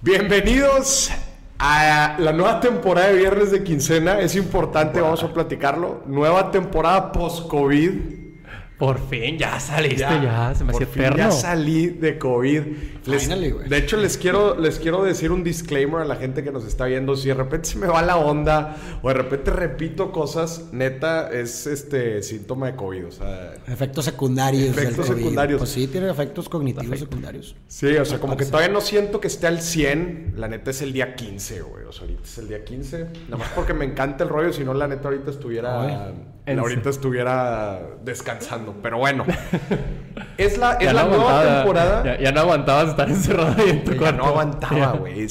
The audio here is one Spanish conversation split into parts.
Bienvenidos a la nueva temporada de Viernes de Quincena. Es importante, vamos a platicarlo. Nueva temporada post-COVID. Por fin, ya saliste, ya, se me hacía Por fin eterno. Ya salí de COVID. Les- Finally, güey. de hecho, les quiero, les quiero decir un disclaimer a la gente que nos está viendo. Si de repente se me va la onda o de repente repito cosas, neta, es este síntoma de COVID. O sea, Efectos secundarios. del Efectos COVID. secundarios. Pues sí, tiene efectos cognitivos secundarios. Sí, o sea, como que todavía no siento que esté al 100. La neta es el día 15, güey. O sea, ahorita es el día 15. Nada más porque me encanta el rollo. Si no, la neta ahorita estuviera. En ahorita estuviera descansando. Pero bueno. es la, es la no nueva aguantaba, temporada. Ya, ya no aguantabas estar encerrado ahí en tu ya cuarto. no aguantaba, güey.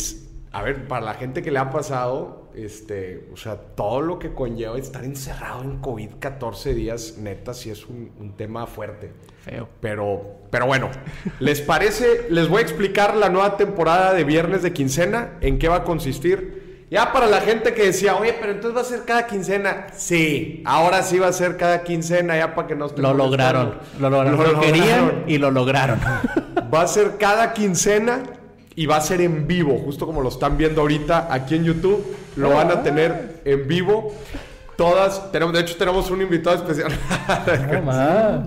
A ver, para la gente que le ha pasado, este, o sea, todo lo que conlleva estar encerrado en COVID 14 días, neta, sí es un, un tema fuerte. Feo. Pero, pero bueno, ¿les parece? Les voy a explicar la nueva temporada de Viernes de Quincena, en qué va a consistir. Ya para la gente que decía, oye, pero entonces va a ser cada quincena. Sí, ahora sí va a ser cada quincena, ya para que no estén Lo lograron. Lo lograron. Lo, querían lograron. y lo lograron. Va a ser cada quincena y va a ser en vivo, justo como lo están viendo ahorita aquí en YouTube. Lo van a tener en vivo. Todas, tenemos, de hecho tenemos un invitado especial. No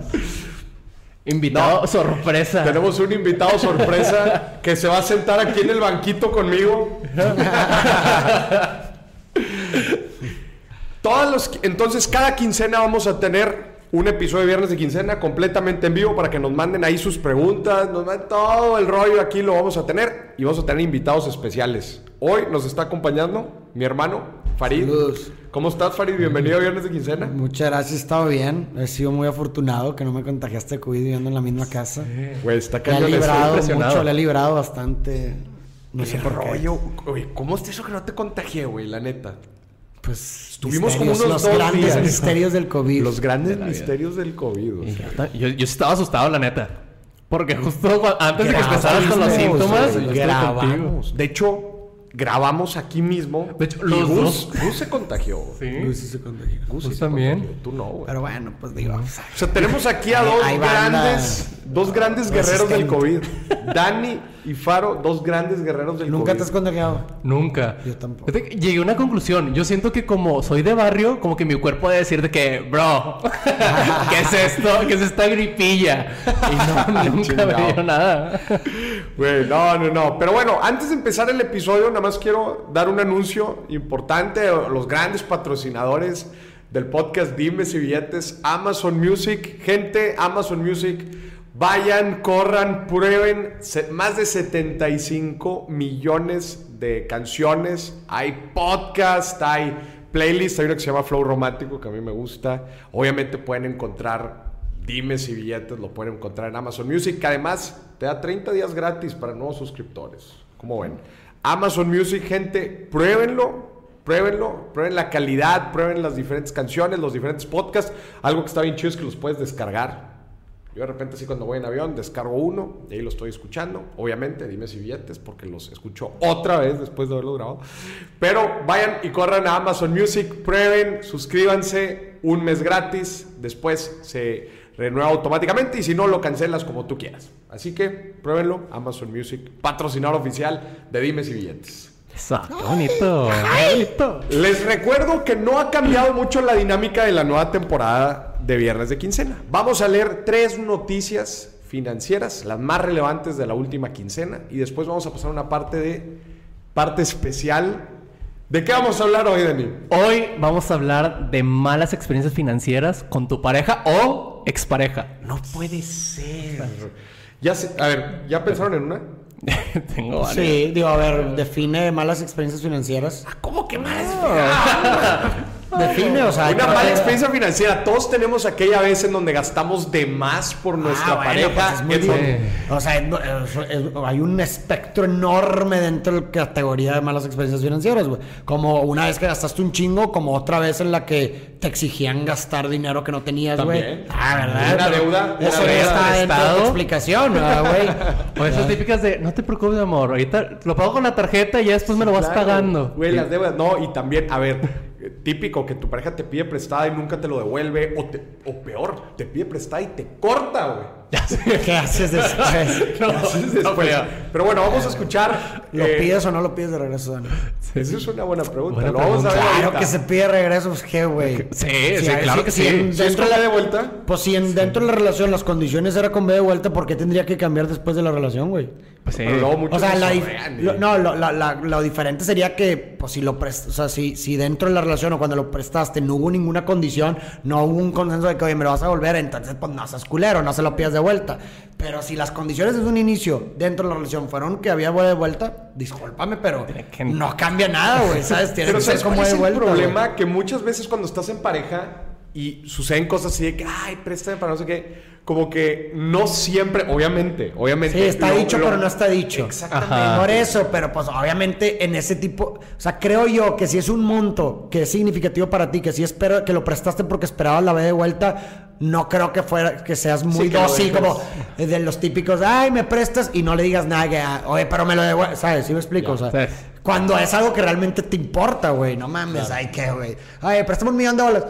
Invitado sorpresa. tenemos un invitado sorpresa que se va a sentar aquí en el banquito conmigo. Todas los, entonces, cada quincena vamos a tener un episodio de Viernes de Quincena completamente en vivo para que nos manden ahí sus preguntas, nos manden todo el rollo aquí lo vamos a tener y vamos a tener invitados especiales. Hoy nos está acompañando mi hermano Farid. Saludos. ¿Cómo estás, Farid? Bienvenido a Viernes de Quincena. Muchas gracias, he estado bien. He sido muy afortunado que no me contagiaste de COVID viviendo en la misma casa. Güey, está Le ha cañón eso. librado mucho, le ha librado bastante. No sé ¿Qué por qué. rollo? Oye, ¿cómo está eso que no te contagié, güey? La neta. Pues Estuvimos como unos los dos grandes días. misterios del COVID. Los grandes De la vida. misterios del COVID. o Y sea. Yo, yo, estaba asustado, la neta. Porque justo antes de que empezaras con los síntomas, grabamos. De hecho, grabamos aquí mismo. De hecho, los Gus, dos. Gus se contagió. Sí. Sí se contagió. Gus, Gus también. contagió. Tú no, güey. Pero bueno, pues digo. O sea, tenemos aquí a dos grandes, dos grandes guerreros del COVID. Dani y Faro, dos grandes guerreros del ¿Nunca COVID. te has contagiado? Nunca. Yo tampoco. Llegué a una conclusión. Yo siento que como soy de barrio, como que mi cuerpo debe decir de que, bro, ¿qué es esto? ¿Qué es esta gripilla? Y no, nunca me dio nada. Güey, no, no, no. Pero bueno, antes de empezar el episodio, nada más quiero dar un anuncio importante a los grandes patrocinadores del podcast Dimes y Billetes, Amazon Music. Gente, Amazon Music, vayan, corran, prueben. Más de 75 millones de canciones. Hay podcast, hay playlist, hay una que se llama Flow Romántico, que a mí me gusta. Obviamente pueden encontrar Dimes y billetes lo pueden encontrar en Amazon Music, que además te da 30 días gratis para nuevos suscriptores. ¿Cómo ven? Amazon Music, gente, pruébenlo, pruébenlo, prueben la calidad, prueben las diferentes canciones, los diferentes podcasts. Algo que está bien chido es que los puedes descargar. Yo de repente así cuando voy en avión descargo uno y ahí lo estoy escuchando. Obviamente, dime si billetes porque los escucho otra vez después de haberlo grabado. Pero vayan y corran a Amazon Music, prueben, suscríbanse, un mes gratis. Después se renueva automáticamente y si no lo cancelas como tú quieras. Así que pruébenlo, Amazon Music, patrocinador oficial de Dimes y Billetes. Eso, qué bonito. Qué bonito. Les recuerdo que no ha cambiado mucho la dinámica de la nueva temporada de Viernes de Quincena. Vamos a leer tres noticias financieras, las más relevantes de la última quincena, y después vamos a pasar a una parte de parte especial. ¿De qué vamos a hablar hoy, Dani? Hoy vamos a hablar de malas experiencias financieras con tu pareja o expareja. No puede ser. Ya sé- a ver, ¿ya pensaron en una? Tengo varias. Sí, digo, a ver, define malas experiencias financieras. ¿Cómo que malas Define, o sea. Una mala experiencia financiera. Todos tenemos aquella vez en donde gastamos de más por nuestra Ah, bueno, pareja. pues es muy. O sea, es- es- es- hay un espectro enorme dentro de la categoría de malas experiencias financieras, güey. Como una vez que gastaste un chingo, como otra vez en la que te exigían gastar dinero que no tenías, güey. También. Ah, ¿verdad? Una deuda, Eso ya está dentro de tu explicación, ¿verdad, güey. O esas típicas de, no te preocupes, amor, ahorita lo pago con la tarjeta y ya después me lo vas Claro. pagando. Güey, las deudas. No, y también, a ver, típico que tu pareja te pide prestada y nunca te lo devuelve. O, te- o peor, te pide prestada y te corta, güey. ¿Qué haces después? No, Después. está feo. Pero bueno, vamos a escuchar. ¿Lo eh, pides o no lo pides de regreso, Dani? Esa es una buena pregunta. Buena Lo vamos a ver Claro que se pide regreso, pues qué, güey. Sí, sí, claro que sí. en- Si es dentro con la- de vuelta. Pues si en, dentro de la relación las condiciones era con B de vuelta, ¿por qué tendría que cambiar después de la relación, güey? Pues sí. Pero luego muchos O sea, se la lo, no, lo, la- la- lo diferente sería que, pues, si lo prestas, o sea, si, si dentro de la relación o cuando lo prestaste no hubo ninguna condición, no hubo un consenso de que, oye, me lo vas a volver, entonces, pues, no seas culero, no se lo pidas de vuelta. Pero si las condiciones desde un inicio dentro de la relación fueron que había de vuelta, discúlpame, pero que- no cambia nada, güey, ¿sabes? Tiene Pero que ser ¿sabes como de es el vuelta. problema? güey. Que muchas veces cuando estás en pareja y suceden cosas así de que, ay, préstame para no sé qué, como que no siempre, obviamente, obviamente. Sí, está lo- dicho, lo- pero no está dicho. Exactamente. Ajá. Por eso, pero pues obviamente en ese tipo, o sea, creo yo que si es un monto que es significativo para ti, que si espero que lo prestaste porque esperabas la B de vuelta, no creo que fuera que seas muy Sí, dócil como de los típicos, ay, me prestas y no le digas nada, que, ah, oye, pero me lo devuelves, ¿sabes? ¿Sí me explico? O sea, Sí. cuando es algo que realmente te importa, güey, no mames, ay, qué, güey. Ay, préstame un millón de bolas.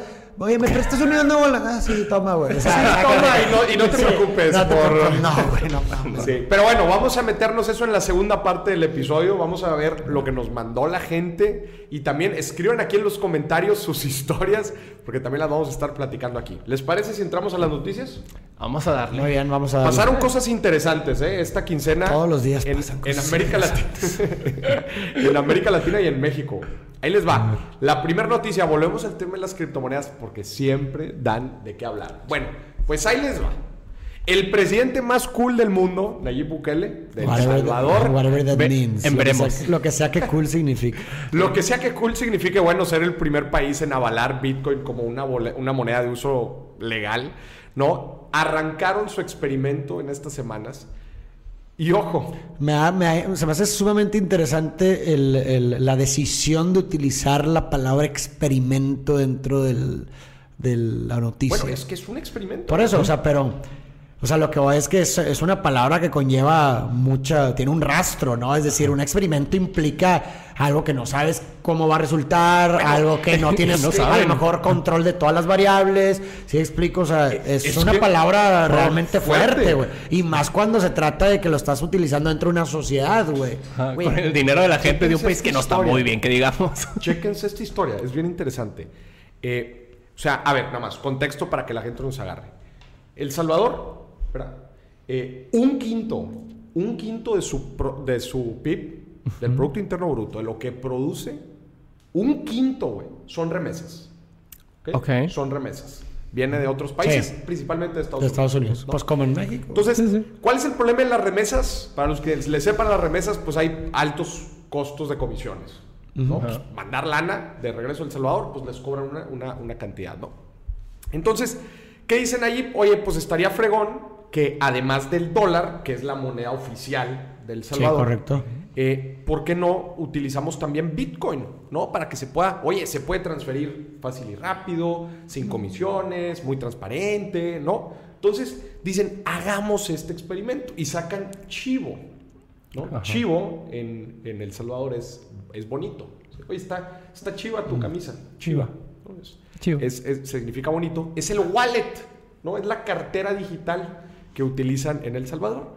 Oye, ¿me prestas un millón de bolas? Ah, sí, toma, güey. O sea, Sí, toma, y no- y no te Sí, preocupes no te por- preocupes, No, güey, no. Sí, pero bueno, vamos a meternos eso en la segunda parte del episodio. Vamos a ver lo que nos mandó la gente. Y también escriban aquí en los comentarios sus historias, porque también las vamos a estar platicando aquí. ¿Les parece si entramos a las noticias? Vamos a darle. Muy bien, vamos a darle. Pasaron cosas interesantes, ¿eh? Esta quincena. Todos los días en, pasan en América Latina. en América Latina y en México. Ahí les va. La primera noticia, volvemos al tema de las criptomonedas porque siempre dan de qué hablar. Bueno, pues ahí les va. El presidente más cool del mundo, Nayib Bukele, de El Salvador. whatever that means. en Lo que sea- Lo que sea que cool significa. Lo que sea que cool signifique, bueno, ser el primer país en avalar Bitcoin como una, una moneda de uso legal, ¿no? Arrancaron su experimento en estas semanas. Y ojo, Me me se me hace sumamente interesante el- el- la decisión de utilizar la palabra experimento dentro del, de la noticia. bueno, es que es un experimento. Por eso, o sea, pero... O sea, lo que voy es que es, es una palabra que conlleva mucha... Tiene un rastro, ¿no? Es decir, un experimento implica algo que no sabes cómo va a resultar, algo que no tienes no a lo mejor control de todas las variables. ¿Sí explico? O sea, es, es una palabra realmente fuerte. güey. Y más cuando se trata de que lo estás utilizando dentro de una sociedad, güey. Con el dinero de la gente de un país que no está historia. muy bien, que digamos. Chéquense esta historia, es bien interesante. Eh, o sea, a ver, nada más, contexto para que la gente nos agarre. El Salvador, espera, eh, un quinto, un quinto de su, pro- de su PIB, del Producto Interno Bruto, de lo que produce, un quinto, güey, son remesas. ¿ok? Ok. Son remesas. Viene de otros países, Sí. principalmente de Estados de Estados Unidos. ¿no? Pues como en México. Entonces, ¿cuál es el problema de las remesas? Para los que le sepan las remesas, pues hay altos costos de comisiones. ¿no? Pues, mandar lana de regreso a El Salvador, pues les cobran una, una- una cantidad, ¿no? Entonces, ¿qué dicen allí? Oye, pues estaría fregón que además del dólar, que es la moneda oficial del Salvador, correcto. eh, ¿por qué no utilizamos también Bitcoin? ¿No? Para que se pueda, oye, se puede transferir fácil y rápido, sin comisiones, muy transparente, ¿no? Entonces dicen, hagamos este experimento y sacan chivo, ¿no? Chivo en, en El Salvador es, es bonito. Oye, está, está chiva tu camisa. Chiva. ¿no? Es- Chivo. es- es- significa bonito. Es el wallet, ¿no? Es la cartera digital que utilizan en El Salvador.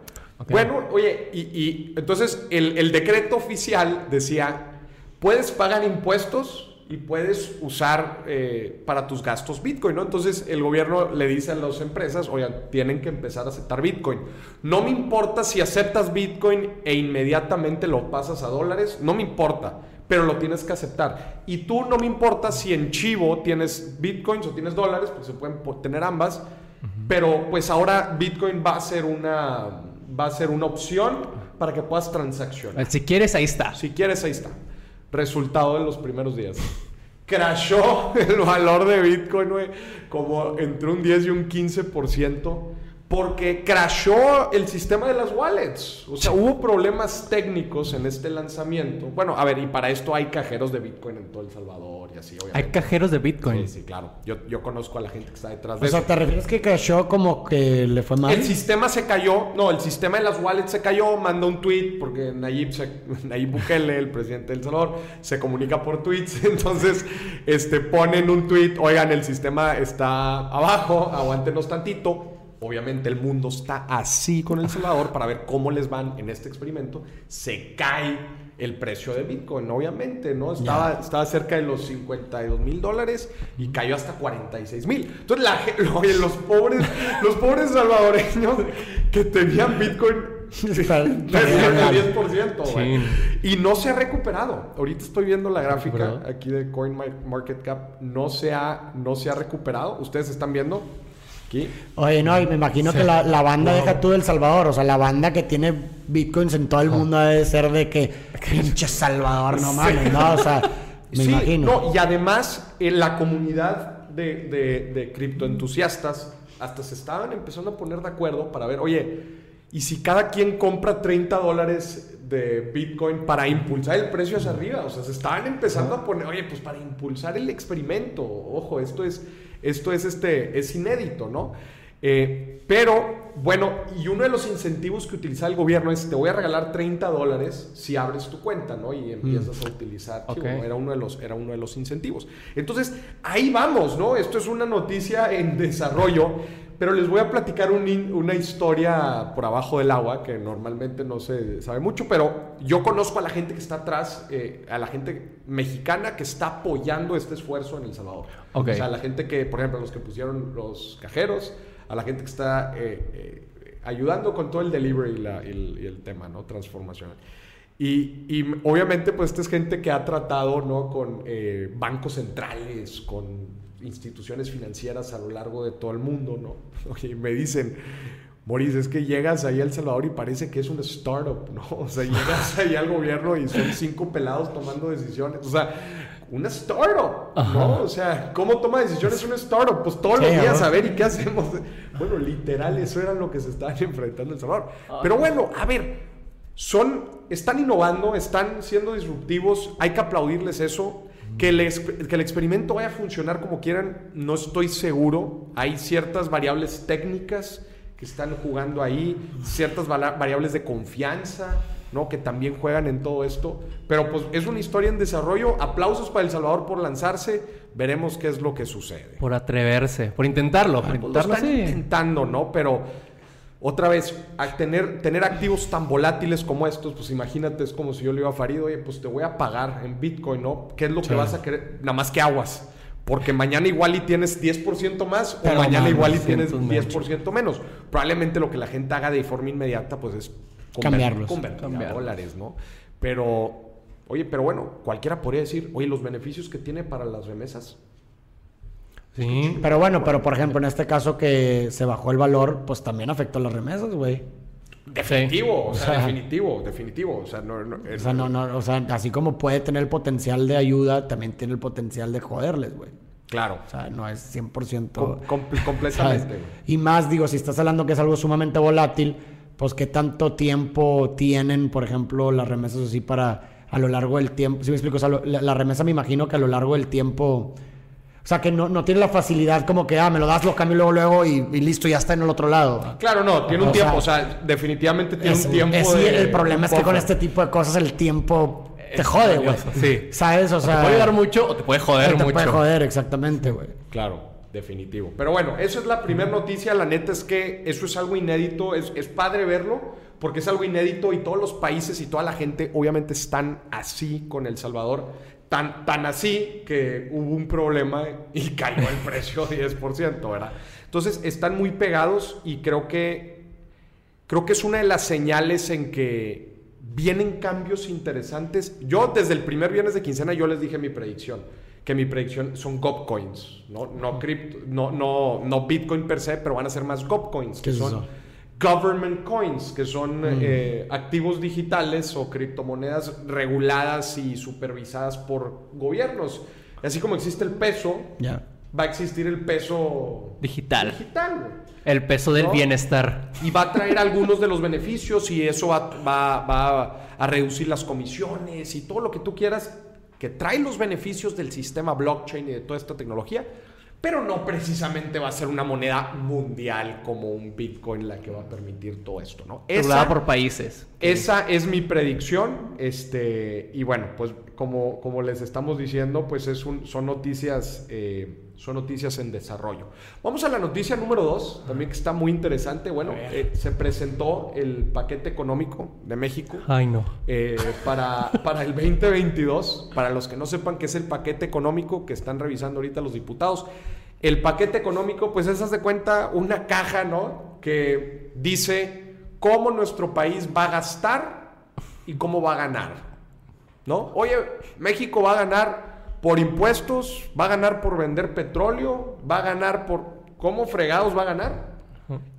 Bueno, oye, y, y entonces el, el decreto oficial decía, puedes pagar impuestos y puedes usar eh, para tus gastos Bitcoin, ¿no? Entonces el gobierno le dice a las empresas, oigan, tienen que empezar a aceptar Bitcoin. No me importa si aceptas Bitcoin e inmediatamente lo pasas a dólares, no me importa, pero lo tienes que aceptar. Y tú no me importa si en Chivo tienes Bitcoins o tienes dólares, pues se pueden tener ambas, pero pues ahora Bitcoin va a ser una va a ser una opción para que puedas transaccionar. Si quieres, ahí está. Si quieres, ahí está. Resultado de los primeros días. Crashó el valor de Bitcoin, güey, como entre un 10 y un 15%, porque crashó el sistema de las wallets. O sea, hubo problemas técnicos en este lanzamiento. Bueno, a ver, y para esto hay cajeros de Bitcoin en todo El Salvador y así, Hay obviamente. cajeros de Bitcoin. Sí, sí, claro. Yo, yo conozco a la gente que está detrás de O sea, eso. ¿te refieres que crashó como que le fue mal? El sistema se cayó, no, el sistema de las wallets se cayó, manda un tweet porque Nayib, se- Nayib Bukele, el presidente del Salvador, se comunica por tweets, entonces este, ponen un tweet, oigan, el sistema está abajo, aguántenos tantito, obviamente el mundo está así con El Salvador para ver cómo les van en este experimento, se cae el precio de Bitcoin, obviamente, ¿no? Estaba, estaba cerca de los 52 mil dólares y cayó hasta 46 mil. Entonces, la, oye, los pobres, los pobres salvadoreños que tenían Bitcoin el 10%, Y no se ha recuperado. Ahorita estoy viendo la gráfica aquí de CoinMarketCap. No se ha, no se ha recuperado. ¿Ustedes están viendo? Aquí. Oye, no, y me imagino que la, la banda deja tú del Salvador. O sea, la banda que tiene bitcoins en todo el mundo debe ser de que pinche Salvador, no mames, ¿no? O sea, me imagino. y además, en la comunidad de, de, de criptoentusiastas hasta se estaban empezando a poner de acuerdo para ver, oye, y si cada quien compra 30 dólares de Bitcoin para impulsar el precio hacia arriba, o sea, se estaban empezando a poner, oye, pues para impulsar el experimento, ojo, esto es, esto es, este, es inédito, ¿no? Eh, pero, bueno, y uno de los incentivos que utiliza el gobierno es, te voy a regalar 30 dólares si abres tu cuenta, ¿no? Y empiezas a utilizar, era, uno de los, era uno de los incentivos. Entonces, ahí vamos, ¿no? Esto es una noticia en desarrollo. Pero les voy a platicar una historia por abajo del agua que normalmente no se sabe mucho, pero yo conozco a la gente que está atrás, eh, a la gente mexicana que está apoyando este esfuerzo en El Salvador. O sea, la gente que, por ejemplo, los que pusieron los cajeros, a la gente que está eh, eh, ayudando con todo el delivery y, el, tema, ¿no? Transformacional. Y, y, obviamente, pues esta es gente que ha tratado, ¿no? Con bancos centrales, con instituciones financieras a lo largo de todo el mundo, ¿no? Oye, me dicen, Moris, es que llegas ahí a El Salvador y parece que es una startup, ¿no? O sea, llegas ahí al gobierno y son cinco pelados tomando decisiones. O sea, una startup, ¿no? O sea, ¿cómo toma decisiones una startup? Pues todos los días a ver y qué hacemos. Bueno, literal, eso era lo que se estaban enfrentando en El Salvador. Pero bueno, a ver, son, están innovando, están siendo disruptivos, hay que aplaudirles eso. Que el, que el, experimento vaya a funcionar como quieran, no estoy seguro. Hay ciertas variables técnicas que están jugando ahí, ciertas variables de confianza, ¿no? Que también juegan en todo esto. Pero pues es una historia en desarrollo. Aplausos para El Salvador por lanzarse. Veremos qué es lo que sucede. Por atreverse, por intentarlo. Por ah, intentarlo, están intentando, ¿no? Pero otra vez, al tener, tener activos tan volátiles como estos, pues imagínate, es como si yo le iba a Farid, oye, pues te voy a pagar en Bitcoin, ¿no? ¿Qué es lo que vas a querer? Nada más que aguas. Porque mañana igual y tienes 10% más o mañana igual y tienes 10% menos. Probablemente lo que la gente haga de forma inmediata, pues es cambiarlos. Convertir dólares, ¿no? Pero, oye, pero bueno, cualquiera podría decir, oye, los beneficios que tiene para las remesas, Sí. Pero bueno, pero por ejemplo, en este caso que se bajó el valor, pues también afectó las remesas, güey. Definitivo, o, sea, definitivo, definitivo. O sea, no, o sea, no, no, o sea, así como puede tener el potencial de ayuda, también tiene el potencial de joderles, güey. Claro. O sea, no es 100%. completamente. Y más, digo, si estás hablando que es algo sumamente volátil, pues qué tanto tiempo tienen, por ejemplo, las remesas así para a lo largo del tiempo. Si me explico, o sea, la remesa me imagino que a lo largo del tiempo o sea, que no, no tiene la facilidad como que, ah, me lo das, lo cambio luego, luego y, listo, ya está en el otro lado. Claro, no, tiene un tiempo, o sea, definitivamente tiene un tiempo. el problema es que con este tipo de cosas el tiempo te jode, güey. Sí. ¿Sabes? O, sea. Te puede dar mucho o te puede joder mucho. Te puede joder, exactamente, güey. Claro, definitivo. Pero bueno, eso es la primera noticia. La neta es que eso es algo inédito. Es, es padre verlo porque es algo inédito y todos los países y toda la gente obviamente están así con El Salvador. Tan, tan así que hubo un problema y cayó el precio 10%, ¿verdad? Entonces están muy pegados y creo que, creo que es una de las señales en que vienen cambios interesantes. Yo desde el primer viernes de quincena yo les dije mi predicción, que mi predicción son GOP no, no, no, no, no Bitcoin per se, pero van a ser más GOP coins, que son government coins, que son mm. eh, activos digitales o criptomonedas reguladas y supervisadas por gobiernos. Así como existe el peso, va a existir el peso digital. digital el peso del bienestar. Y va a traer algunos de los beneficios y eso va, va, a reducir las comisiones y todo lo que tú quieras que trae los beneficios del sistema blockchain y de toda esta tecnología pero no precisamente va a ser una moneda mundial como un Bitcoin la que va a permitir todo esto, ¿no? Esa, por países. Esa es mi predicción, este, y bueno, pues como, como les estamos diciendo, pues es un, son noticias eh, son noticias en desarrollo. Vamos a la noticia número dos, también que está muy interesante. Bueno, eh, se presentó el paquete económico de México. Ay, no. Eh, para, para el 2022. Para los que no sepan qué es el paquete económico que están revisando ahorita los diputados. El paquete económico, pues es, haz de cuenta, una caja, ¿no? Que dice cómo nuestro país va a gastar y cómo va a ganar, ¿no? Oye, México va a ganar por impuestos, va a ganar por vender petróleo, va a ganar por... ¿Cómo fregados va a ganar?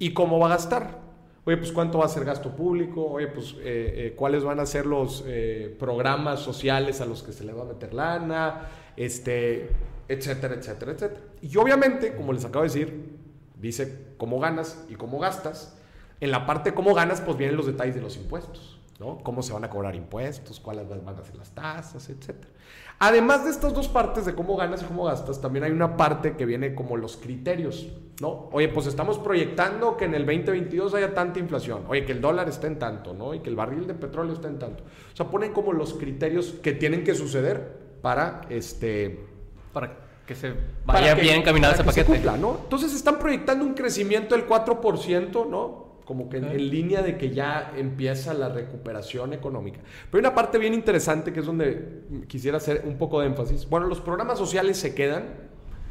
¿Y cómo va a gastar? Oye, pues cuánto va a ser gasto público, oye, pues eh, eh, cuáles van a ser los eh, programas sociales a los que se le va a meter lana, este, etcétera, etcétera, etcétera. Y obviamente, como les acabo de decir, dice cómo ganas y cómo gastas. En la parte cómo ganas, pues vienen los detalles de los impuestos, ¿no? Cómo se van a cobrar impuestos, cuáles van a ser las tasas, etcétera. Además de estas dos partes de cómo ganas y cómo gastas, también hay una parte que viene como los criterios, ¿no? Oye, pues estamos proyectando que en el 2022 haya tanta inflación, oye, que el dólar esté en tanto, ¿no? Y que el barril de petróleo esté en tanto. O sea, ponen como los criterios que tienen que suceder para este para que se vaya bien caminado ese paquete. ¿no? Entonces están proyectando un crecimiento del 4%, ¿no? Como que en, línea de que ya empieza la recuperación económica. Pero hay una parte bien interesante que es donde quisiera hacer un poco de énfasis. Bueno, los programas sociales se quedan.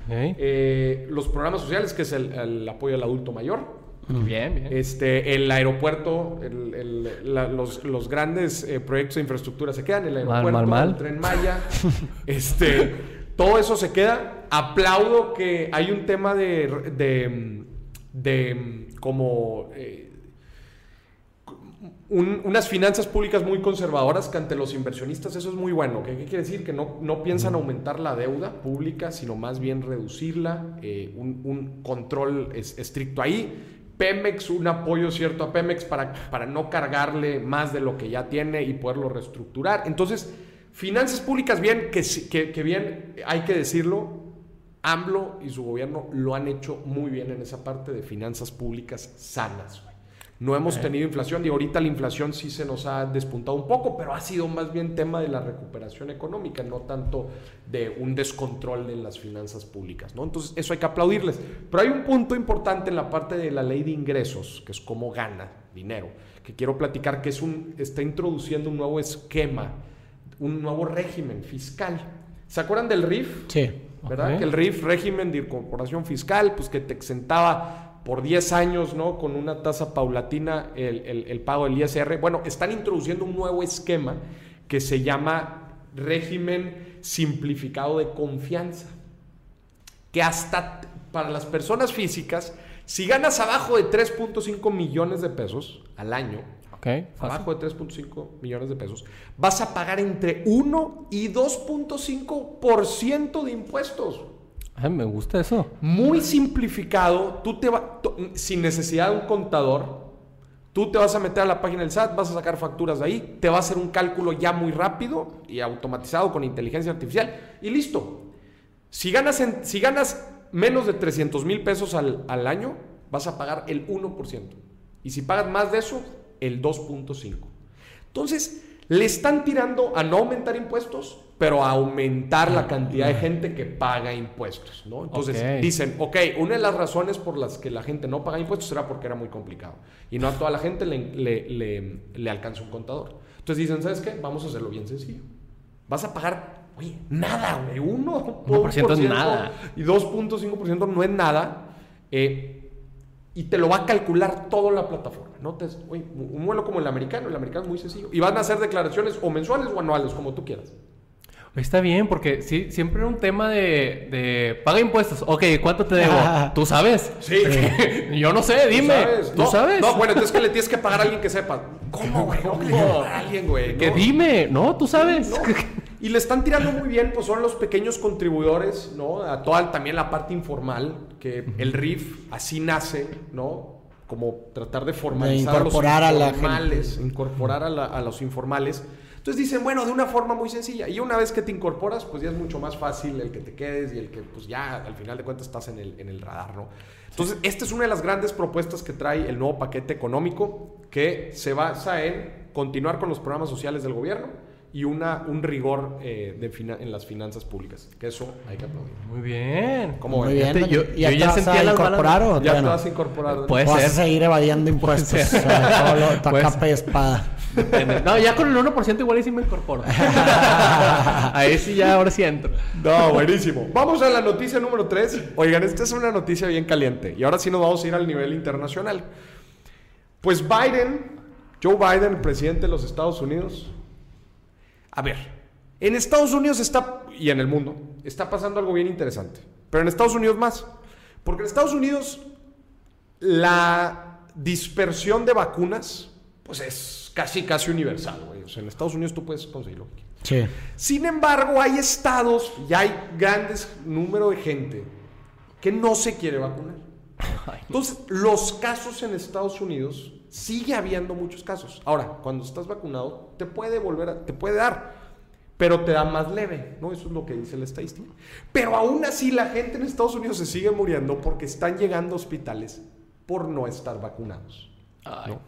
Eh, los programas sociales, que es el, apoyo al adulto mayor, Bien, bien. Este, el aeropuerto, los, grandes eh, proyectos de infraestructura se quedan, el aeropuerto, el tren Maya, este, todo eso se queda. Aplaudo que hay un tema de, de, como eh, unas finanzas públicas muy conservadoras que ante los inversionistas eso es muy bueno. ¿Qué, quiere decir? Que no, no, piensan aumentar la deuda pública, sino más bien reducirla, eh, un, control estricto ahí. Pemex, un apoyo cierto a Pemex para, para no cargarle más de lo que ya tiene y poderlo reestructurar. Entonces, Finanzas públicas, bien, que, que, bien, hay que decirlo, AMLO y su gobierno lo han hecho muy bien en esa parte de finanzas públicas sanas. No hemos tenido inflación y ahorita la inflación sí se nos ha despuntado un poco, pero ha sido más bien tema de la recuperación económica, no tanto de un descontrol en las finanzas públicas. ¿no? Entonces, eso hay que aplaudirles. Pero hay un punto importante en la parte de la ley de ingresos, que es cómo gana dinero, que quiero platicar que es un, está introduciendo un nuevo esquema un nuevo régimen fiscal. ¿Se acuerdan del RIF? Sí. ¿Verdad? Que el RIF, régimen de incorporación fiscal, pues que te exentaba por 10 años, ¿no? Con una tasa paulatina el, pago del ISR. Bueno, están introduciendo un nuevo esquema que se llama régimen simplificado de confianza. Que hasta para las personas físicas, si ganas abajo de 3.5 millones de pesos al año, abajo de 3.5 millones de pesos, vas a pagar entre 1 y 2.5% de impuestos. Me gusta eso. Muy simplificado, tú te sin necesidad de un contador, tú te vas a meter a la página del SAT, vas a sacar facturas de ahí, te va a hacer un cálculo ya muy rápido y automatizado con inteligencia artificial y listo. Si ganas, si ganas menos de 300 mil pesos al, al año, vas a pagar el 1%. Y si pagas más de eso, el 2.5. Entonces, le están tirando a no aumentar impuestos, pero a aumentar la cantidad de gente que paga impuestos, ¿no? Entonces dicen, ok, una de las razones por las que la gente no paga impuestos era porque era muy complicado y no a toda la gente le, le, le, alcanza un contador. Entonces dicen, ¿sabes qué? Vamos a hacerlo bien sencillo. Vas a pagar, oye, nada, güey, 1%, es nada. Y 2.5% no es nada. Eh, y te lo va a calcular toda la plataforma. ¿no? Te, un modelo como el americano, el americano es muy sencillo. Y van a hacer declaraciones o mensuales o anuales, como tú quieras. Está bien, porque sí, siempre era un tema de, de paga impuestos. Ok, ¿cuánto te debo? ¿Tú sabes? Sí. Yo no sé, dime. ¿Tú sabes? no, bueno, entonces que le tienes que pagar a alguien que sepa. ¿Cómo, güey? ¿Cómo, ¿Cómo? a alguien, güey? Que dime, ¿no? ¿Tú sabes? Y le están tirando muy bien, pues son los pequeños contribuidores, ¿no? A toda también la parte informal, que el RIF así nace, ¿no? Como tratar de formalizar incorporar a los informales, incorporar a, los informales. Entonces dicen, bueno, de una forma muy sencilla. Y una vez que te incorporas, pues ya es mucho más fácil el que te quedes y el que, pues ya al final de cuentas estás en el, en el radar, ¿no? Entonces, esta es una de las grandes propuestas que trae el nuevo paquete económico, que se basa en continuar con los programas sociales del gobierno y una, un rigor eh, de fina- en las finanzas públicas. Que eso hay que aplaudir. Muy bien. ¿Cómo Muy bien. Yo- ¿Y ya yo te ya vas sentía a las incorporar o Ya te no? vas a incorporar. Puede ¿O vas a ser. seguir evadiendo impuestos? O sea, todo lo- tu Puede capa y espada. Depende. No, ya con el 1% igual ahí sí me incorporo. ahí sí ya, ahora sí entro. No, buenísimo. Vamos a la noticia número 3. Oigan, esta es una noticia bien caliente. Y ahora sí nos vamos a ir al nivel internacional. Pues Biden, Joe Biden, el presidente de los Estados Unidos. A ver, en Estados Unidos está, y en el mundo, está pasando algo bien interesante. Pero en Estados Unidos más. Porque en Estados Unidos la dispersión de vacunas, pues es casi, casi universal, güey. O sea, en Estados Unidos tú puedes conseguirlo. Sí. Sin embargo, hay estados y hay grandes número de gente que no se quiere vacunar. Entonces, los casos en Estados Unidos sigue habiendo muchos casos. Ahora, cuando estás vacunado, te puede volver a, te puede dar, pero te da más leve, ¿no? Eso es lo que dice la estadística. Pero aún así, la gente en Estados Unidos se sigue muriendo porque están llegando a hospitales por no estar vacunados. Ay, ¿no?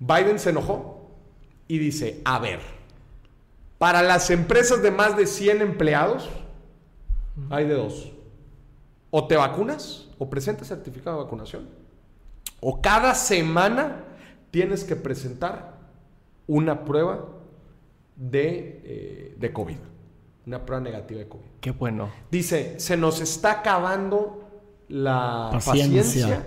Biden se enojó y dice, a ver, para las empresas de más de 100 empleados, hay de dos. O te vacunas o presentas certificado de vacunación. O cada semana tienes que presentar una prueba de, eh, de COVID. Una prueba negativa de COVID. Qué bueno. Dice, se nos está acabando la Paciencia. paciencia,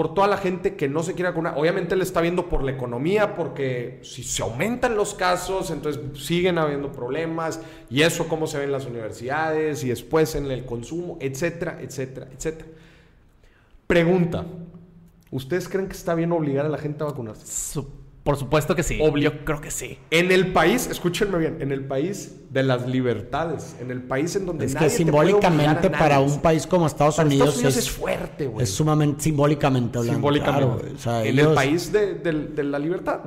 por toda la gente que no se quiere vacunar. Obviamente le está viendo por la economía, porque si se aumentan los casos, entonces siguen habiendo problemas, y eso cómo se ve en las universidades, y después en el consumo, etcétera, etcétera, etcétera. Pregunta, ¿ustedes creen que está bien obligar a la gente a vacunarse? Por supuesto que sí. Obli- Yo creo que sí. En el país, escúchenme bien, en el país de las libertades, en el país en donde Es nadie que te puede a simbólicamente nadie. para un país como Estados Para Unidos, Estados Unidos es, es, fuerte, güey. es sumamente simbólicamente hablando. Simbólicamente. claro, güey. O sea, en ellos- el país de, de- de la libertad.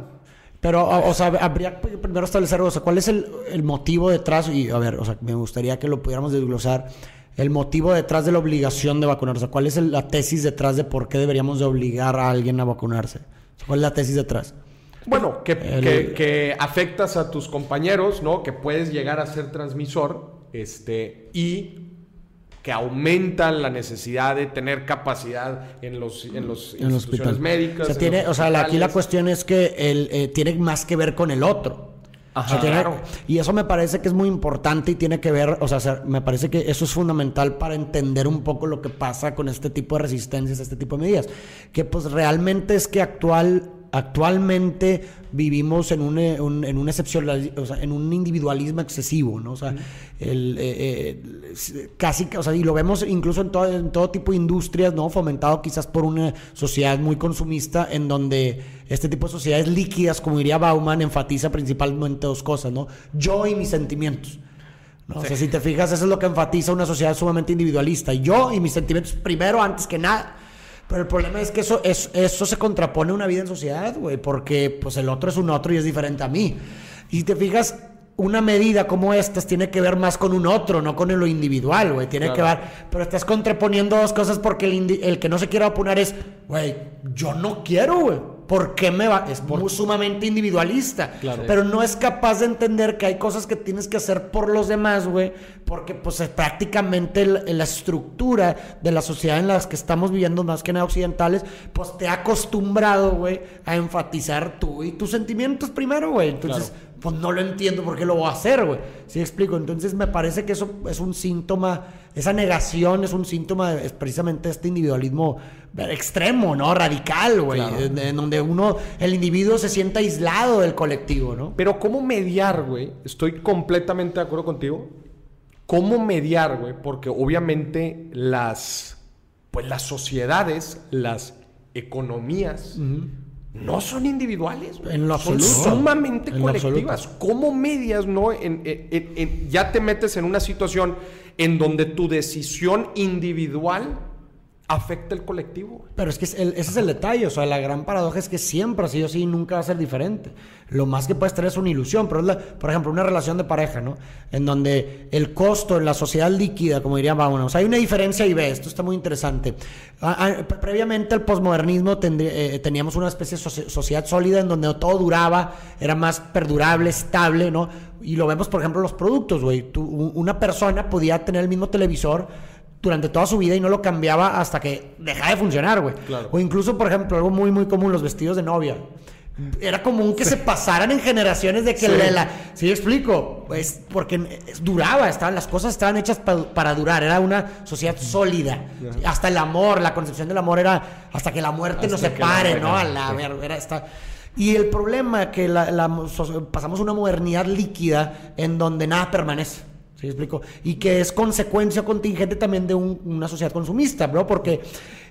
Pero, o, o sea, habría que primero establecer, o sea, cuál es el, el motivo detrás, y a ver, o sea, me gustaría que lo pudiéramos desglosar, el motivo detrás de la obligación de vacunar, o sea, cuál es el- la tesis detrás de por qué deberíamos de obligar a alguien a vacunarse. O sea, ¿Cuál es la tesis detrás? Bueno, que, El- que- que afectas a tus compañeros, ¿no? Que puedes llegar a ser transmisor, este, y que aumenta la necesidad de tener capacidad en los, en los En instituciones médicas. O sea, tiene, o sea, la- aquí la cuestión es que el, eh, tiene más que ver con el otro. Ajá. O sea, tiene- Claro. Y eso me parece que es muy importante y tiene que ver, o sea, me parece que eso es fundamental para entender un poco lo que pasa con este tipo de resistencias, este tipo de medidas. Que pues realmente es que actual, actualmente vivimos en un, eh, un- en un excepcional, o sea, en un individualismo excesivo, ¿no? O sea, el, eh, eh, casi, o sea, y lo vemos incluso en todo, en todo tipo de industrias, ¿no? Fomentado quizás por una sociedad muy consumista en donde este tipo de sociedades líquidas, como diría Bauman, enfatiza principalmente dos cosas, ¿no? Yo y mis sentimientos. ¿no? O sea, si te fijas, eso es lo que enfatiza una sociedad sumamente individualista. Yo y mis sentimientos primero, antes que nada. Pero el problema es que eso, es- eso se contrapone a una vida en sociedad, güey, porque pues el otro es un otro y es diferente a mí. Y si te fijas, una medida como estas tiene que ver más con un otro, no con lo individual, güey. Tiene Claro. que ver, pero estás contraponiendo dos cosas porque el, el que no se quiere vacunar es, güey, yo no quiero, güey. ¿Por qué me va? Es muy sumamente individualista. Claro. Pero no es capaz de entender que hay cosas que tienes que hacer por los demás, güey. Porque, pues, es prácticamente la estructura de la sociedad en las que estamos viviendo, más que nada occidentales, pues te ha acostumbrado, güey, a enfatizar tú y tus sentimientos primero, güey. Entonces, pues no lo entiendo por qué lo voy a hacer, güey. ¿Sí explico? Entonces, me parece que eso es un síntoma, esa negación es un síntoma, de- es precisamente este individualismo extremo, ¿no? Radical, güey. Claro. En, en donde uno, el individuo se sienta aislado del colectivo, ¿no? Pero ¿cómo mediar, güey? Estoy completamente de acuerdo contigo. ¿Cómo mediar, güey? Porque obviamente las, pues las sociedades, las economías, no son individuales. güey. En lo son absoluto. sumamente En lo colectivas. ¿Cómo medias, no? En- ya te metes en una situación en donde tu decisión individual afecta el colectivo. Pero es que es el- ese es el detalle, o sea, la gran paradoja es que siempre ha sido así y nunca va a ser diferente. Lo más que puedes tener es una ilusión, pero es, la- por ejemplo, una relación de pareja, ¿no? En donde el costo en la sociedad líquida, como diría Bauman, o sea, hay una diferencia y ve, esto está muy interesante. Ah, ah, pre- previamente al posmodernismo tendrí- eh, teníamos una especie de soci- sociedad sólida en donde todo duraba, era más perdurable, estable, ¿no? Y lo vemos, por ejemplo, en los productos, güey. Una persona podía tener el mismo televisor durante toda su vida y no lo cambiaba hasta que dejaba de funcionar, güey. Claro. O incluso, por ejemplo, algo muy, muy común, los vestidos de novia. Era común que se pasaran en generaciones de que Sí. la, la- ¿Sí explico? Pues porque duraba, estaban, las cosas estaban hechas pa- para durar, era una sociedad sólida. Hasta el amor, la concepción del amor era hasta que la muerte nos Hasta la separe, ¿no? A sí. la ver- era esta- Y el problema que la, la- pasamos una modernidad líquida en donde nada permanece. ¿Sí explico? Y que es consecuencia contingente también de un- una sociedad consumista, ¿no? Porque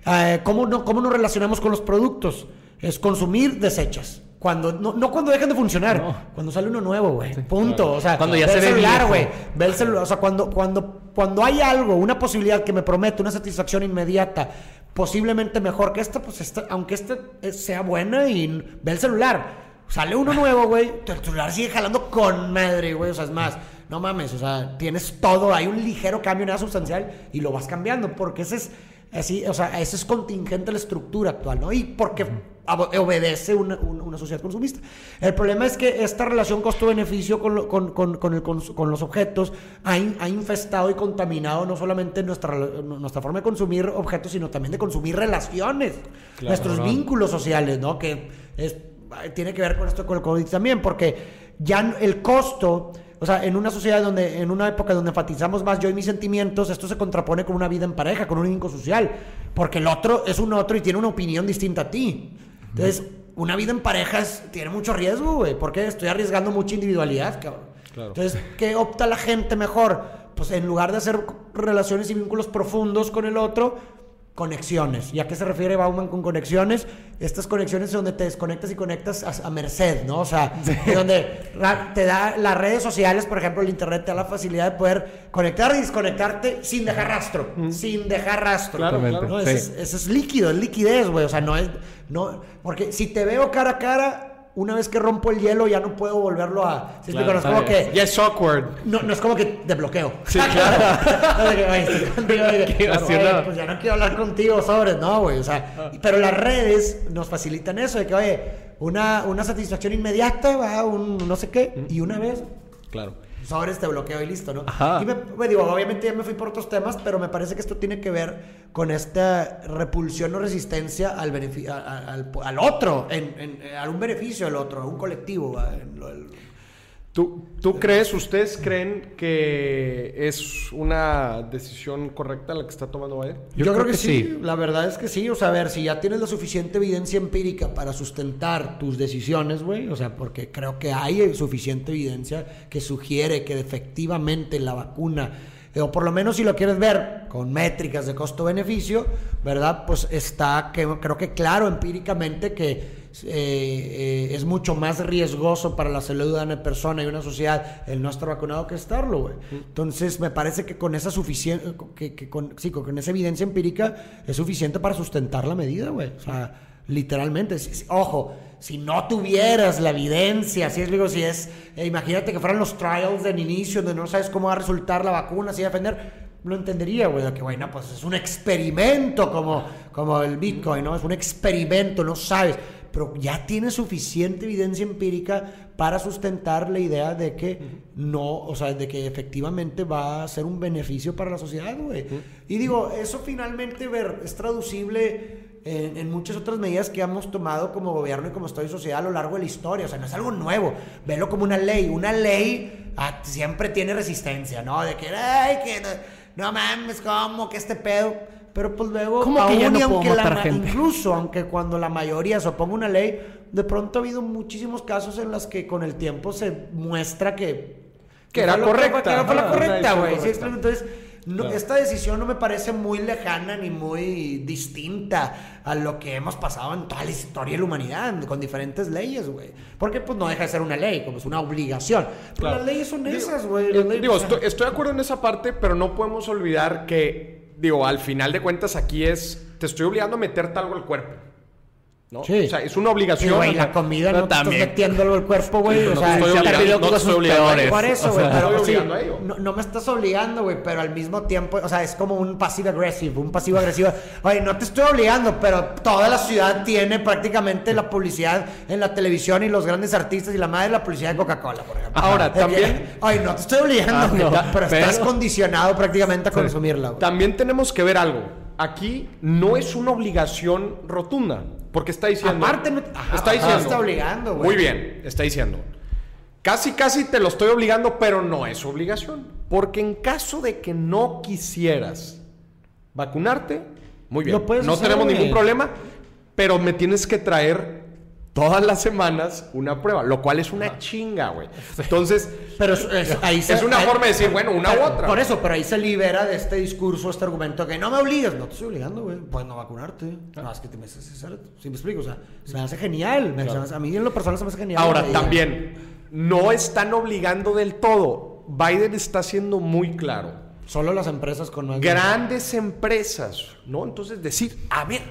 eh, ¿cómo, no, ¿cómo nos relacionamos con los productos? Es consumir, desechas. Cuando, no, no cuando dejan de funcionar, cuando sale uno nuevo, güey. Punto. O sea, Cuando ya ve se el ve celular, viejo. güey. Ve el celular. O sea, cuando, cuando, cuando hay algo, una posibilidad que me promete una satisfacción inmediata, posiblemente mejor que esta, pues esta, aunque esta eh, sea buena y ve el celular. Sale uno nuevo, güey. El celular sigue jalando con madre, güey. O sea, es más, no mames. O sea, tienes todo. Hay un ligero cambio, nada sustancial. Y lo vas cambiando. Porque ese es así, o sea, ese es contingente la estructura actual, ¿no? Y porque obedece una, una- una sociedad consumista. El problema es que esta relación costo-beneficio con, lo- con, con- con el con los objetos ha, in- ha infestado y contaminado no solamente nuestra, nuestra forma de consumir objetos, sino también de consumir relaciones, nuestros vínculos sociales, ¿no? Que es, tiene que ver con esto con el COVID también, porque ya el costo... O sea, en una sociedad donde, en una época donde enfatizamos más yo y mis sentimientos, esto se contrapone con una vida en pareja, con un vínculo social. Porque el otro es un otro y tiene una opinión distinta a ti. Entonces, una vida en pareja es- tiene mucho riesgo, güey. Porque estoy arriesgando mucha individualidad, cabrón. Claro. Entonces, ¿qué opta la gente mejor? Pues en lugar de hacer relaciones y vínculos profundos con el otro, conexiones. ¿Y a qué se refiere Bauman con conexiones? Estas conexiones donde te desconectas y conectas a, a merced, ¿no? O sea, de donde te da las redes sociales, por ejemplo, el internet te da la facilidad de poder conectar y desconectarte sin dejar rastro, sin dejar rastro. Claro. Sí. Ese, es, ese es líquido, es liquidez, güey. O sea, no es. No, porque si te veo cara a cara, una vez que rompo el hielo, ya no puedo volverlo a. ¿sí explico? No es como Ah, que. Ya es awkward. No, no es como que te bloqueo. Sí, claro. De que, "Oye, estoy contigo", de que, Qué "Oye, emocionado. pues ya no quiero hablar contigo sobres, no, güey. O sea, pero las redes nos facilitan eso, de que, oye, una, una satisfacción inmediata, va, un no sé qué, y una vez, Claro. Sobres te bloqueo y listo, ¿no? Ajá. Y me, pues, digo, obviamente ya me fui por otros temas, pero me parece que esto tiene que ver con esta repulsión o resistencia al, benefi- a- a- al, al otro, en, en- a un beneficio del otro, a un colectivo. en lo- el- ¿Tú, ¿Tú crees, ustedes creen que es una decisión correcta la que está tomando Biden? Yo, creo, que, sí. la verdad es que sí, o sea, a ver, si ya tienes la suficiente evidencia empírica para sustentar tus decisiones, güey, o sea, porque creo que hay suficiente evidencia que sugiere que efectivamente la vacuna, eh, o por lo menos si lo quieres ver con métricas de costo-beneficio, ¿verdad? Pues está, que, creo que claro empíricamente que eh, eh, es mucho más riesgoso para la salud de una persona y una sociedad el no estar vacunado que estarlo, güey. Entonces, me parece que con esa suficiente, que, que con, sí, con esa evidencia empírica es suficiente para sustentar la medida, güey. O sea, literalmente. Si- si- ojo, si no tuvieras la evidencia, si es, digo, si es, eh, imagínate que fueran los trials del inicio, donde no sabes cómo va a resultar la vacuna, así defender, lo entendería, güey, que, bueno, pues es un experimento como, como el Bitcoin, ¿no? Es un experimento, no sabes. Pero ya tienes suficiente evidencia empírica para sustentar la idea de que no, o sea, de que efectivamente va a ser un beneficio para la sociedad, güey. Y digo, eso finalmente ver, es traducible en, en muchas otras medidas que hemos tomado como gobierno y como Estado y sociedad a lo largo de la historia. O sea, no es algo nuevo. Velo como una ley. Una ley ah, siempre tiene resistencia, ¿no? De que, ay, que no, no mames, ¿cómo que este pedo? Pero pues luego, ¿Cómo que aún y no aunque la incluso aunque cuando la mayoría se oponga a una ley, de pronto ha habido muchísimos casos en los que con el tiempo se muestra que... Que era correcta. Que fue la correcta, güey. Sí, entonces, no- Claro. esta decisión no me parece muy lejana ni muy distinta a lo que hemos pasado en toda la historia de la humanidad, con diferentes leyes, güey. Porque pues no deja de ser una ley, como es una obligación. Pero Claro. las leyes son Digo, esas, güey. eh, leyes- Digo, o sea, estoy, estoy de acuerdo en esa parte, pero no podemos olvidar que digo, al final de cuentas aquí es, te estoy obligando a meterte algo al cuerpo. ¿No? Sí. O sea, es una Sí, obligación. güey, la comida no te estás también. metiendo algo al cuerpo, güey. O no sea, te estoy obligando, no te estoy obligando. Por eso, O güey, sea, pero estoy sí, obligando a ello. no, no me estás obligando, güey, pero al mismo tiempo, o sea, es como un pasivo agresivo, un pasivo agresivo. Oye, no te estoy obligando, pero toda la ciudad tiene prácticamente la publicidad en la televisión y los grandes artistas y la madre de la publicidad de Coca-Cola, por ejemplo. Ahora, que, también- Oye, no te estoy obligando, Ah, güey, no, pero, estás condicionado prácticamente a consumirla, güey. También tenemos que ver algo. Aquí no es una obligación rotunda. Porque está diciendo. Aparte, no- ajá, está diciendo. está obligando, güey. Muy bien, está diciendo. Casi, casi te lo estoy obligando, pero no es obligación. Porque en caso de que no quisieras vacunarte, muy bien. No hacer, tenemos ningún problema, pero me tienes que traer todas las semanas una prueba, lo cual es una chinga, güey. Entonces, Pero es, es- ahí se- es una ahí- forma de decir, bueno, una u otra. Por eso, pero ahí se libera de este discurso, este argumento que no me obligas. No te estoy obligando, güey. Puedes no vacunarte. No, es que te me hace hacer. ¿Sí me explico? O sea, se me hace genial. me- hace- a mí en lo personal se me hace genial. Ahora, también, no están obligando del todo. Biden está siendo muy claro. Solo las empresas con más. Grandes empresas, ¿no? Entonces decir, a ver,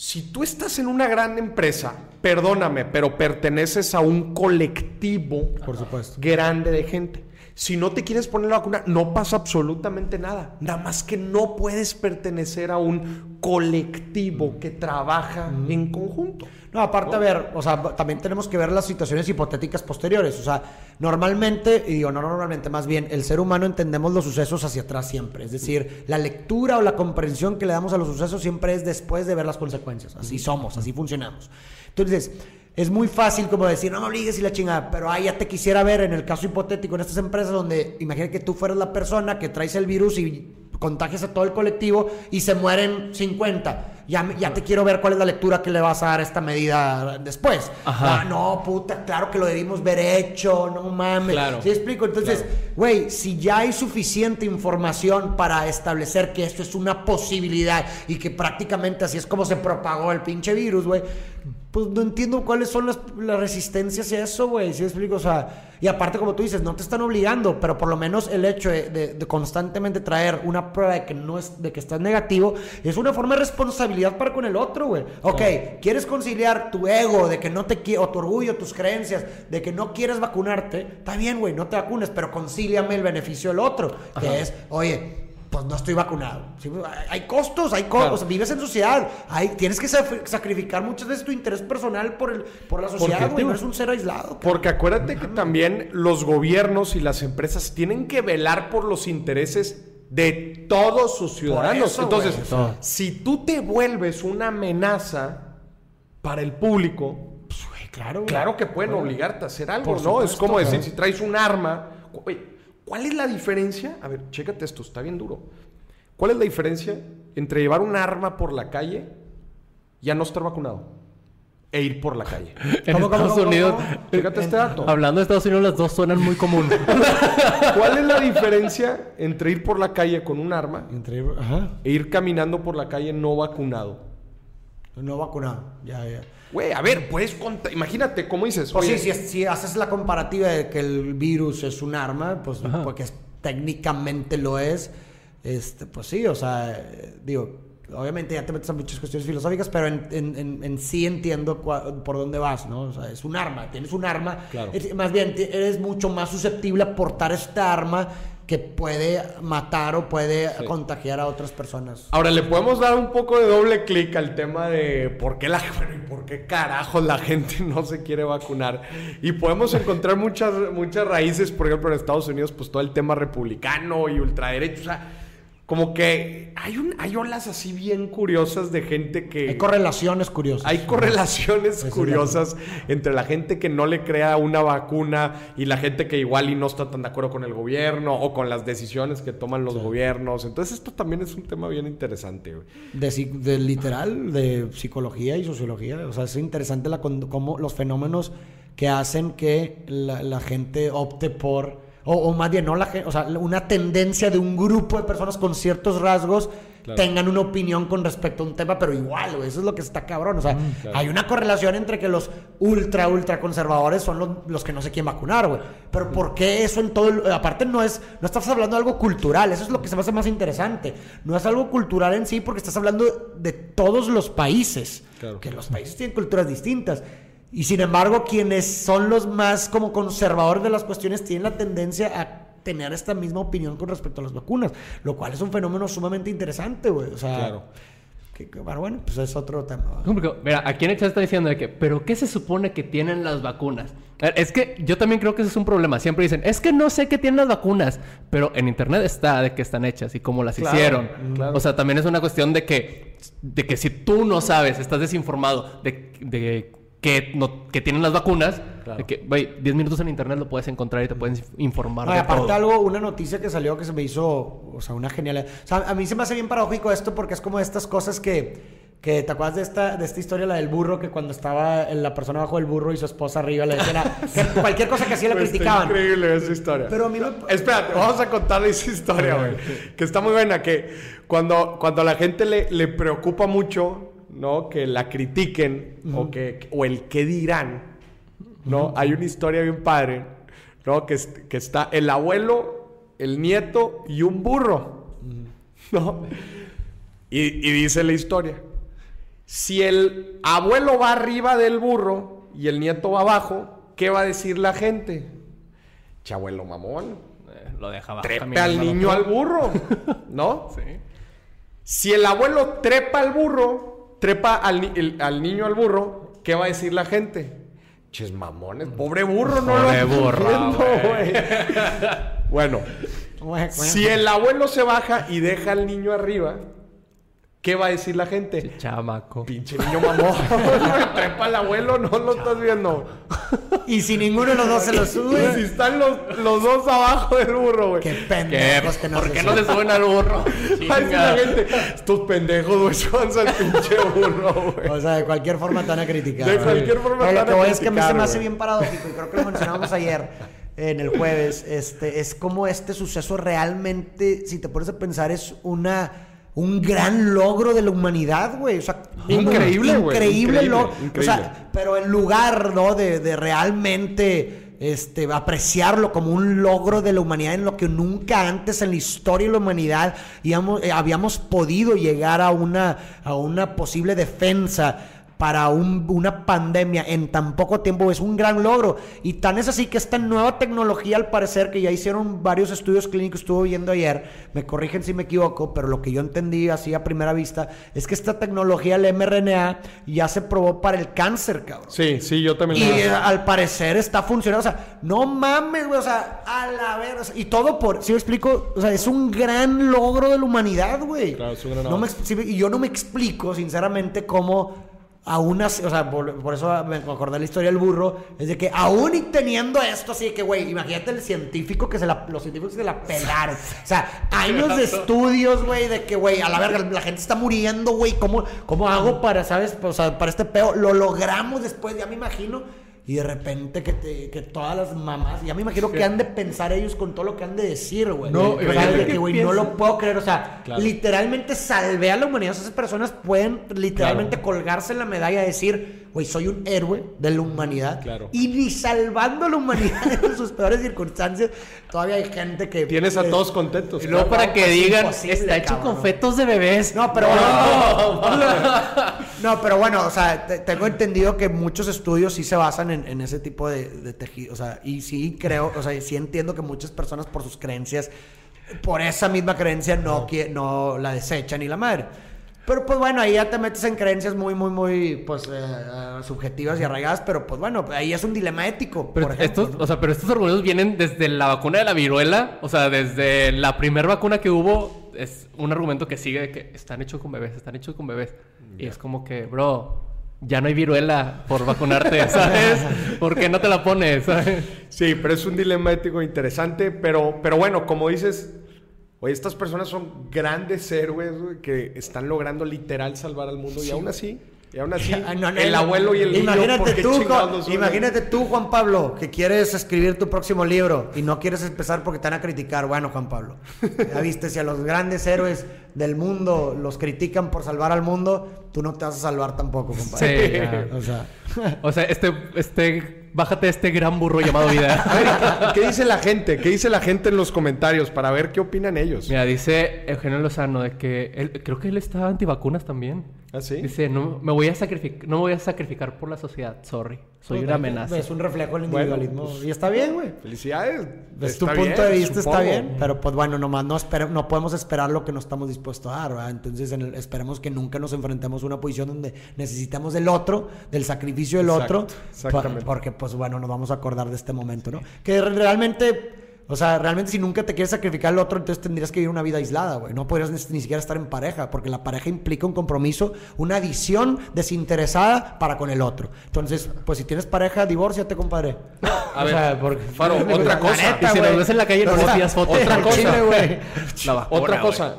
si tú estas en una gran empresa, perdóname, pero perteneces a un colectivo Por supuesto. grande de gente. Si no te quieres poner la vacuna, no pasa absolutamente nada. Nada más que no puedes pertenecer a un colectivo que trabaja en conjunto. No, aparte, a ver, o sea, también tenemos que ver las situaciones hipotéticas posteriores. O sea, normalmente, y digo, no normalmente, más bien, el ser humano entendemos los sucesos hacia atrás siempre. Es decir, la lectura o la comprensión que le damos a los sucesos siempre es después de ver las consecuencias. Así somos, así funcionamos. Entonces, es muy fácil como decir, no me obligues y la chingada, pero ahí ya te quisiera ver en el caso hipotético en estas empresas donde imagina que tú fueras la persona que traes el virus y contagias a todo el colectivo y se mueren 50. Ya, ya te quiero ver cuál es la lectura que le vas a dar a esta medida después. Ajá. Ah, no, puta, claro que lo debimos ver hecho, no mames. Claro. ¿Sí explico? Entonces, güey, si ya hay suficiente información para establecer que esto es una posibilidad y que prácticamente así es como se propagó el pinche virus, güey, pues no entiendo cuáles son las, las resistencias a eso, güey. ¿Sí explico? O sea, y aparte, como tú dices, no te están obligando, pero por lo menos el hecho de, de- de constantemente traer una prueba de que no es, de que estás negativo, es una forma de responsabilidad para con el otro, güey. Ok, quieres conciliar tu ego de que no te qui- o tu orgullo, tus creencias, de que no quieres vacunarte, está bien, güey, no te vacunes, pero concíliame el beneficio del otro, que es, oye, pues no estoy vacunado. Sí, pues, hay- costos, hay costos. Claro. O sea, vives en sociedad. Hay, tienes que sacrificar muchas veces tu interés personal por, el, por la sociedad, Porque, güey. No eres un ser aislado. Porque acuérdate que también los gobiernos y las empresas tienen que velar por los intereses de todos sus ciudadanos. eso, Entonces, si tú te vuelves una amenaza para el público, Pues, claro, que pueden obligarte a hacer algo, Por ¿no? es como decir, si traes un arma, ¿cuál es la diferencia? A ver, chécate esto, está bien duro. ¿Cuál es la diferencia entre llevar un arma por la calle y a no estar vacunado? E ir por la calle. En ¿Cómo, Estados cómo, Unidos, cómo? Chécate este dato. hablando de Estados Unidos, las dos suenan muy común. ¿Cuál es la diferencia entre ir por la calle con un arma Entre- Ajá. e ir caminando por la calle no vacunado? No vacunado. Ya, ya. Güey, a ver, puedes contar. Imagínate, ¿cómo dices? Pues Oye, sí, si, si haces la comparativa de que el virus es un arma, pues porque es- técnicamente lo es, este, pues sí, o sea, digo, obviamente ya te metes a muchas cuestiones filosóficas, pero en, en- en- en sí entiendo cua- por dónde vas, ¿no? O sea, es un arma, tienes un arma, Claro. es- más bien eres mucho más susceptible a portar esta arma que puede matar o puede contagiar a otras personas. Ahora le podemos dar un poco de doble clic al tema de por qué la bueno, por qué carajos la gente no se quiere vacunar. Y podemos encontrar muchas, muchas raíces, por ejemplo, en Estados Unidos, pues todo el tema republicano y ultraderecho. O sea, como que hay, un, hay olas así bien curiosas de gente que. Hay correlaciones curiosas. Hay correlaciones curiosas entre la gente que no le crea una vacuna y la gente que igual y no está tan de acuerdo con el gobierno o con las decisiones que toman los gobiernos. Entonces esto también es un tema bien interesante. De, de literal, de psicología y sociología. O sea, es interesante la, cómo los fenómenos que hacen que la, la gente opte por, o, o más bien, no la gente, o sea, una tendencia de un grupo de personas con ciertos rasgos tengan una opinión con respecto a un tema, pero igual, güey, eso es lo que está cabrón. O sea, hay una correlación entre que los ultra, ultra conservadores son los, los que no se quieren vacunar, güey. Pero ¿por qué eso en todo el- Aparte no es, no estás hablando de algo cultural, eso es lo que se me hace más interesante. No es algo cultural en sí porque estás hablando de todos los países. Claro. Que los países tienen culturas distintas. Y sin embargo, quienes son los más como conservadores de las cuestiones tienen la tendencia a tener esta misma opinión con respecto a las vacunas, lo cual es un fenómeno sumamente interesante, güey. O sea, Claro. que- que- pero bueno, pues es otro tema. ¿va? ¿Cómo que- Mira, aquí en el chat está diciendo de que, pero ¿qué se supone que tienen las vacunas? Es que yo también creo que ese es un problema. Siempre dicen, es que no sé qué tienen las vacunas, pero en internet está de qué están hechas y cómo las Claro, hicieron. claro. O sea, también es una cuestión de que, de que si tú no sabes, estás desinformado de, de que, no, que tienen las vacunas, Claro. de que, güey, 10 minutos en internet lo puedes encontrar y te pueden informar. Y de aparte todo. algo, una noticia que salió que se me hizo, o sea, una genial. O sea, a mí se me hace bien paradójico esto porque es como estas cosas que, que ¿te acuerdas de esta, de esta historia, la del burro, que cuando estaba la persona bajo el burro y su esposa arriba le decían, que cualquier cosa que hacía la Pues está criticaban. increíble esa historia. Pero a mí me- Espérate, vamos a contarle esa historia, güey. Que está muy buena. Que cuando, cuando a la gente le, le preocupa mucho, ¿no? Que la critiquen o, que, o el qué dirán, ¿no? Hay una historia bien padre, ¿no? Que, que está el abuelo, el nieto y un burro, ¿no? Y, y dice la historia. Si el abuelo va arriba del burro y el nieto va abajo, ¿qué va a decir la gente? Che, abuelo mamón, Eh, lo dejaba trepe al niño al burro, ¿no? Sí. Si el abuelo trepa al burro, trepa al, ni- el- al niño al burro, ¿qué va a decir la gente? Ches mamones, pobre burro, no lo Pobre ando burro, viendo, güey. güey. Bueno, si el abuelo se baja y deja al niño arriba, ¿qué va a decir la gente? Chamaco. Pinche niño mamón, trepa al abuelo, no lo estás viendo. Y si ninguno de los dos se lo Y si sube, están los, los dos abajo del burro, güey. qué ¿Qué? pendejos que no ¿Por se qué no se suben al burro? Va a decir la gente, estos pendejos, güey, súbanse al pinche burro, güey. O sea, de cualquier forma te van a criticar. De cualquier forma te lo van que a voy es que a mí se criticar, me hace bien paradójico y creo que lo mencionábamos ayer en el jueves. Este, es como este suceso realmente, si te pones a pensar, es una un gran logro de la humanidad, güey. O sea, Increíble, güey. Increíble, logro. O sea, pero en lugar, ¿no? De, de realmente este, apreciarlo como un logro de la humanidad en lo que nunca antes en la historia de la humanidad íbamos- eh, habíamos podido llegar a una, a una posible defensa para un- una pandemia en tan poco tiempo es un gran logro. Y tan es así que esta nueva tecnología, al parecer, que ya hicieron varios estudios clínicos, estuve viendo ayer, me corrigen si me equivoco, pero lo que yo entendí así a primera vista es que esta tecnología, el mRNA, ya se probó para el cáncer, cabrón. Sí, sí, yo también Y lo- eh, al parecer está funcionando. O sea, no mames, güey. O sea, a la ver. o sea, y todo por. ¿Sí me explico? O sea, es un gran logro de la humanidad, güey. Claro, es un gran No me y yo no me explico, sinceramente, cómo. Aún así, o sea, por, por eso me acordé la historia del burro, es de que aún y teniendo esto, así de que, güey, imagínate el científico que se la, los científicos se la pelaron. O sea, años de estudios, güey, de que, güey, a la verga, la gente está muriendo, güey, ¿cómo, ¿cómo hago para, sabes, o sea, para este peo? Lo logramos después, ya me imagino. Y de repente que, te- que todas las mamás, ya me imagino que han de pensar ellos con todo lo que han de decir, güey. No, de que que, güey, no lo puedo creer. O sea, Claro. literalmente salvé a la humanidad. Esas personas pueden literalmente colgarse la medalla y decir, güey, soy un héroe de la humanidad. Claro. Y ni salvando a la humanidad en sus peores circunstancias, todavía hay gente que... Tienes a todos contentos. Y luego No, para que pues, digan, está hecho cabrón. con fetos de bebés. No, pero no, pero bueno, o sea, te- tengo entendido que muchos estudios sí se basan en, en ese tipo de, de tejido, o sea, y sí creo, o sea, sí entiendo que muchas personas por sus creencias, por esa misma creencia no, no la desechan y la madre. Pero pues bueno, ahí ya te metes en creencias muy, muy, muy, pues, eh, eh, subjetivas y arraigadas, pero pues bueno, ahí es un dilema ético, Pero por ejemplo. estos, ¿no? o sea, pero estos argumentos vienen desde la vacuna de la viruela, o sea, desde la primera vacuna que hubo, es un argumento que sigue de que están hechos con bebés, están hechos con bebés. Y es como que, bro, ya no hay viruela por vacunarte, ¿sabes? ¿Por qué no te la pones? ¿sabes? Sí, pero es un dilema ético interesante, pero, pero bueno, como dices, oye, estas personas son grandes héroes que están logrando literal salvar al mundo y aún así Y aún así, Ah, no, no, el abuelo y el niño, ¿por imagínate qué tú, Juan- imagínate tú, Juan Pablo, que quieres escribir tu próximo libro y no quieres empezar porque te van a criticar. Bueno, Juan Pablo, ya viste, si a los grandes héroes del mundo los critican por salvar al mundo, tú no te vas a salvar tampoco, compadre. Sí, ya. O sea, O sea, este, este, bájate de este gran burro llamado vida. A ver, ¿qué dice la gente? ¿Qué dice la gente en los comentarios para ver qué opinan ellos? Mira, dice Eugenio Lozano de que él, creo que él está antivacunas también. ¿Ah, sí? Dice, no me voy a sacrificar, no me voy a sacrificar por la sociedad, sorry. Soy una amenaza. Es un reflejo del Bueno, individualismo. pues, y está bien, güey. Felicidades. Es tu punto bien, de vista, supongo. está bien, pero pues bueno, nomás no, no podemos esperar lo que no estamos dispuestos a dar, ¿verdad? Entonces en el- esperemos que nunca nos enfrentemos a una posición donde necesitamos del otro, del sacrificio del Exacto, otro, exactamente. pa- porque pues bueno, nos vamos a acordar de este momento, ¿no? Que re- realmente, o sea, realmente si nunca te quieres sacrificar al otro, entonces tendrías que vivir una vida aislada, güey. No podrías ni, ni siquiera estar en pareja, porque la pareja implica un compromiso, una adición desinteresada para con el otro. Entonces, pues si tienes pareja, divórciate, compadre. A O ver, sea, porque- Faro, otra La cosa. Y si nos ves en la calle, no O le sea, pidas foto. otra cosa. chile, güey. La vacuna, Otra cosa.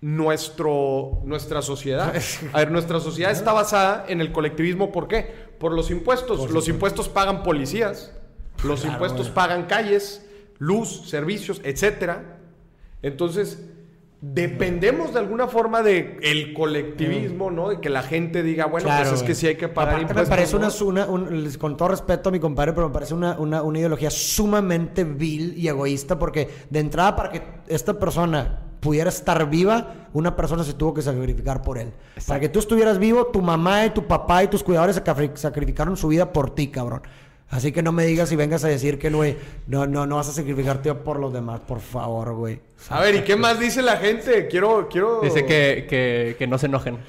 Nuestro, nuestra sociedad. A ver, nuestra sociedad está basada en el colectivismo. ¿Por qué? Por los impuestos. los impuestos pagan policías. Los Claro, impuestos pagan calles, luz, servicios, etcétera. Entonces, dependemos de alguna forma de el colectivismo, ¿no? De que la gente diga, bueno, Claro, pues es que sí hay que pagar Aparte, impuestos. Me parece ¿no? una, una- un- con todo respeto a mi compadre, pero me parece una, una, una ideología sumamente vil y egoísta porque de entrada para que esta persona pudiera estar viva, una persona se tuvo que sacrificar por él. Para que tú estuvieras vivo, tu mamá y tu papá y tus cuidadores sacri- sacrificaron su vida por ti, cabrón. Así que no me digas y vengas a decir que güey, no, no, no vas a sacrificarte por los demás, por favor, güey. A ver, ¿y qué más dice la gente? Quiero, quiero... Dice que, que, que no se enojen.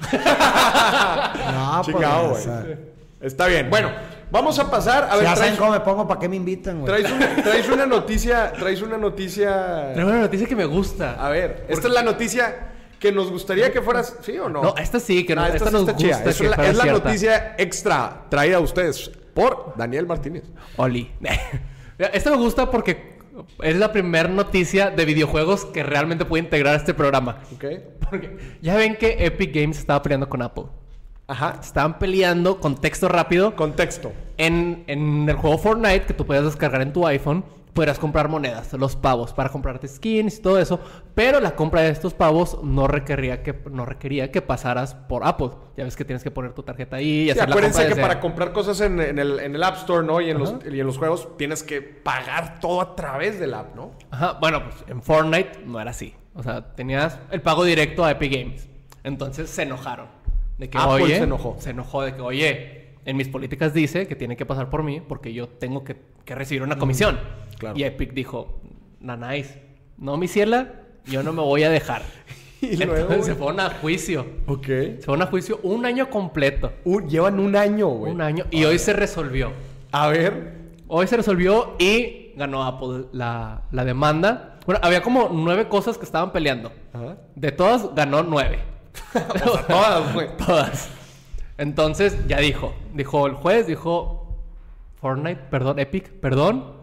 No, pues, Chingado, güey. Está bien. Bueno, vamos a pasar. A ver, ya saben traes, cómo me pongo, ¿para qué me invitan, güey? traes, un- traes una noticia. Traes una noticia. Tengo una noticia que me gusta. A ver, esta es la noticia que nos gustaría que fueras. ¿Sí o no? No, esta sí, que no- Ah, esta nos está chida. gusta Es, la, es noticia extra traída a ustedes por Daniel Martínez. Oli. Esta me gusta porque es la primera noticia de videojuegos que realmente puede integrar a este programa. ¿Ok? Porque ya ven que Epic Games estaba peleando con Apple. Ajá. Estaban peleando con texto rápido. Contexto. En, en el juego Fortnite, que tú puedes descargar en tu iPhone, podrás comprar monedas, los pavos, para comprarte skins y todo eso. Pero la compra de estos pavos no requería que, no requería que pasaras por Apple. Ya ves que tienes que poner tu tarjeta ahí y Sí, hacer la acuérdense compra que para comprar cosas en, en el, en el App Store, ¿no? Y en, los, y en los juegos tienes que pagar todo a través del app, ¿no? Ajá, bueno, pues en Fortnite no era así. O sea, tenías el pago directo a Epic Games. Entonces se enojaron. De que, Apple oye, se enojó. Se enojó de que, oye, en mis políticas dice que tiene que pasar por mí porque yo tengo que, que recibir una comisión. claro. Y Epic dijo, nanáis, no, mi ciela, yo no me voy a dejar. Y Entonces luego, se fueron a juicio. Ok. Se fueron a juicio un año completo. Llevan un año, güey. Un año. Y hoy se resolvió. A ver. Hoy se resolvió y ganó Apple la, la demanda. Bueno, había como nueve cosas que estaban peleando. Ajá. De todas ganó nueve. O sea, todas, güey. Todas. Entonces ya dijo. Dijo el juez, dijo Fortnite, perdón, Epic, perdón.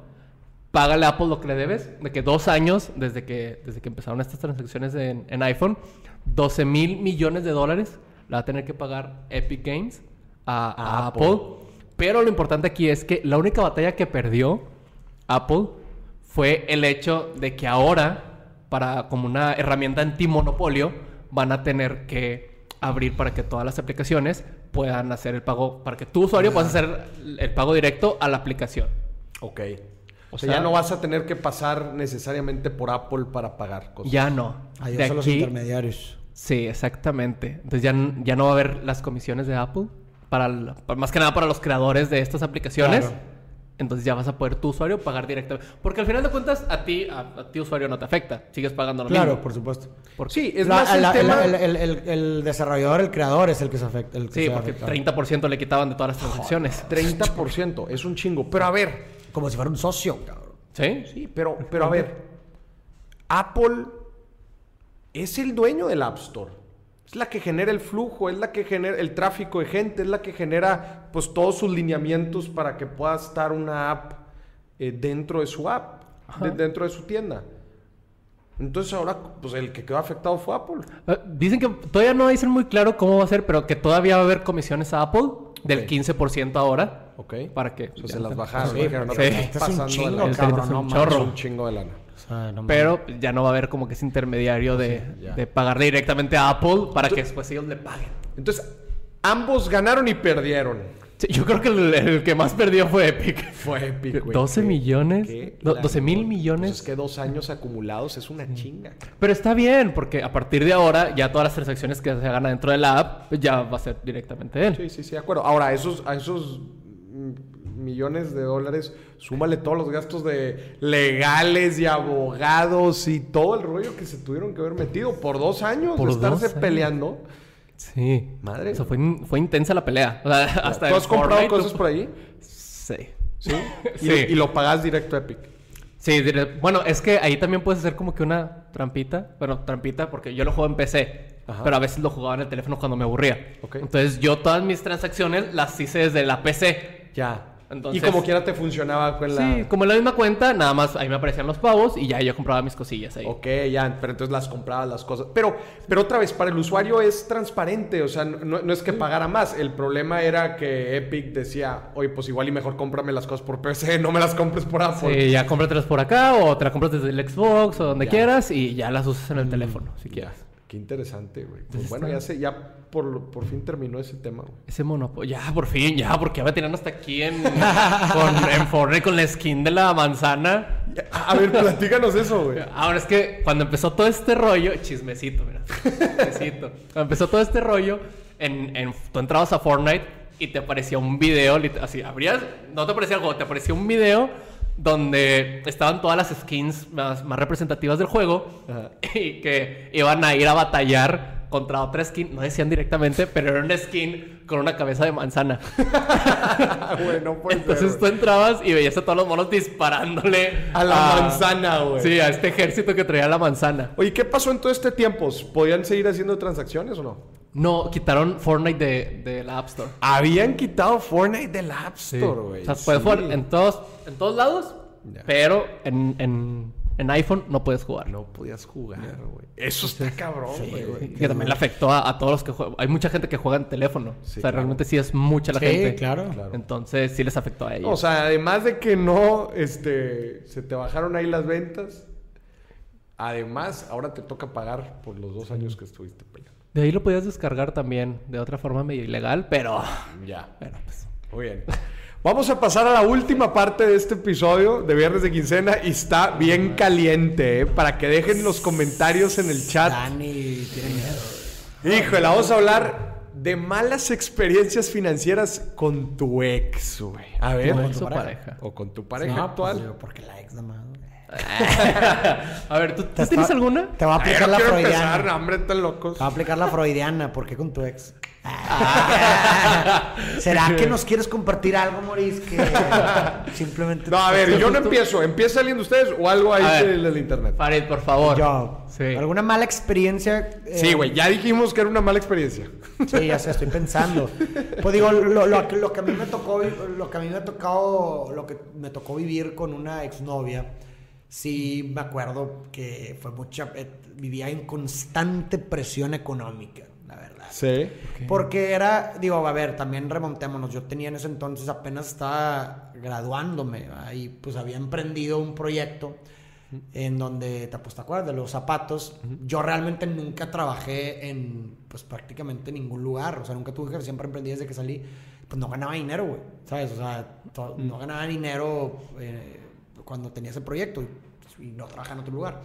Págale a Apple lo que le debes. De que dos años desde que, desde que empezaron estas transacciones en, en iPhone, 12 mil millones de dólares la va a tener que pagar Epic Games a, Apple. Apple. Pero lo importante aquí es que la única batalla que perdió Apple fue el hecho de que ahora, para como una herramienta antimonopolio, van a tener que abrir para que todas las aplicaciones puedan hacer el pago, para que tu usuario pueda hacer el pago directo a la aplicación. Ok. O O sea, sea- ya no vas a tener que pasar necesariamente por Apple para pagar cosas. Ya no. Adiós De a los aquí- intermediarios. Sí, exactamente. Entonces ya, ya no va a haber las comisiones de Apple, para- más que nada para los creadores de estas aplicaciones. Claro. Entonces ya vas a poder tu usuario pagar directamente. Porque al final de cuentas, a ti, a, a ti usuario no te afecta. Sigues pagando lo Claro, mismo. por supuesto. Porque- Sí, es La- más el la- tema... el, el- el- el desarrollador, el creador es el que se afecta. El que Sí, se porque afecta. 30% le quitaban de todas las transacciones. 30%, es un chingo. Pero a ver, Como si fuera un socio, cabrón. ¿Sí? sí, pero, pero a ver, Apple es el dueño del App Store. Es la que genera el flujo, es la que genera el tráfico de gente, es la que genera pues todos sus lineamientos para que pueda estar una app eh, dentro de su app, de- dentro de su tienda. Entonces ahora, pues el que quedó afectado fue Apple. Eh, Dicen que todavía no dicen muy claro cómo va a ser, pero que todavía va a haber comisiones a Apple del Ok. 15% ahora. Ok. Para que. O sea, se las bajaron. Sí, "No, sí. estás Este es un pasando de chingo, lanza". El cabrón, 30 es no un mames. chorro. Es un chingo de lana. O sea, no mames. Pero ya no va a haber como que ese intermediario de, ya. de pagarle directamente a Apple para que después ellos le paguen. Entonces, ambos ganaron y perdieron. Sí, yo creo que el, el que más perdió fue Epic. Fue Epic, güey. 12 Qué- millones. Do- lana, 12 mil millones. Pues es que dos años acumulados es una chinga. Pero está bien, porque a partir de ahora ya todas las transacciones que se hagan dentro de la app ya va a ser directamente él. Sí, sí, sí, de acuerdo. Ahora, a esos, a esos mm, millones de dólares, súmale todos los gastos de legales y abogados y todo el rollo que se tuvieron que haber metido por dos años Por de estarse años. peleando. Sí. Madre. O sea, fue, fue intensa la pelea. O sea, hasta ¿Tú has comprado Fortnite- cosas por ahí? Sí. Sí. Y, Sí. y lo pagas directo a Epic. Sí, bueno, es que ahí también puedes hacer como que una trampita. Bueno, trampita porque yo lo juego en PC. Ajá. Pero a veces lo jugaba en el teléfono cuando me aburría. Ok. Entonces yo todas mis transacciones las hice desde la PC. Ya. Entonces- y como quiera te funcionaba con la... Sí, como en la misma cuenta, nada más ahí me aparecían los pavos y ya yo compraba mis cosillas ahí. Ok, ya, pero entonces las comprabas las cosas. Pero, pero otra vez, para el usuario es transparente, o sea, no, no es que pagara más. El problema era que Epic decía, oye, pues igual y mejor cómprame las cosas por PC, no me las compres por Apple. Sí, ya cómpratelas por acá o te las compras desde el Xbox o donde Ya. quieras y ya las usas en el teléfono, si quieres. qué interesante, güey. Pues bueno, ya sé, ya por, por fin terminó ese tema, güey. Ese monopolio, ya por fin, ya, porque ya me tenían hasta aquí en, con, en Fortnite con la skin de la manzana. Ya, A ver, platícanos eso, güey. Ahora es que cuando empezó todo este rollo, chismecito, mira, chismecito. Cuando empezó todo este rollo, en, en- tú entrabas a Fortnite y te aparecía un video, así, abrías, no te aparecía algo, te aparecía un video donde estaban todas las skins más, más representativas del juego Ajá. y que iban a ir a batallar contra otra skin, no decían directamente, pero era una skin con una cabeza de manzana. Güey, no puede ser, Entonces tú entrabas y veías a todos los monos disparándole A la manzana, güey. Sí, a este ejército que traía la manzana. Oye, ¿qué pasó en todo este tiempo? ¿Podían seguir haciendo transacciones o no? No, quitaron Fortnite de, de la App Store. Habían quitado Fortnite del App Sí. Store, güey. O sea, puedes Sí. jugar en todos, en todos lados, pero en, en, en iPhone no puedes jugar. No podías jugar, güey. Eso está cabrón, güey. Sí, que también le afectó a, a todos los que juegan. Hay mucha gente que juega en teléfono. Sí, o sea, claro. realmente sí es mucha la Sí, gente. claro. Claro. Entonces sí les afectó a ellos. O sea, además de que no, este, se te bajaron ahí las ventas. Además, ahora te toca pagar por los dos años que estuviste peleando. de ahí lo podías descargar también de otra forma medio ilegal, pero... Ya. Pero pues... Muy bien. Vamos a pasar a la última parte de este episodio de Viernes de Quincena y está bien caliente, ¿eh? Para que dejen los comentarios en el chat. Dani tiene miedo. Híjole, vamos a hablar de malas experiencias financieras con tu ex, güey. A ver. Con tu pareja. O con tu pareja No, actual. pues, porque la ex nada más. a ver, ¿tú, tú tienes alguna? Te va a Ay, aplicar no la quiero empezar, freudiana. no, hombre, tan locos. Te va a aplicar la freudiana. ¿Por qué con tu ex? ¿Será que nos quieres compartir algo, Maurice? Que simplemente... No, a ver, yo no empiezo. ¿Empieza alguien de ustedes o algo ahí ver. del, del internet? Farid, por favor. Yo. Sí. ¿Alguna mala experiencia? eh, Sí, güey, ya dijimos que era una mala experiencia. Sí, ya sé, estoy pensando. Pues digo, lo, lo que- lo que a mí me tocó, lo que a mí me ha tocado, lo que me tocó vivir con una exnovia, sí me acuerdo que fue mucha, eh, vivía en constante presión económica, la verdad. Sí. Porque era, digo, a ver, también remontémonos. Yo tenía en ese entonces apenas estaba graduándome. Ahí pues había emprendido un proyecto en donde, te, pues, ¿te acuerdas? De los zapatos. Yo realmente nunca trabajé en, pues prácticamente ningún lugar. O sea, nunca tuve que siempre emprendí desde que salí. Pues no ganaba dinero, güey. ¿Sabes? O sea, no ganaba dinero eh, cuando tenía ese proyecto y, no trabajaba en otro lugar.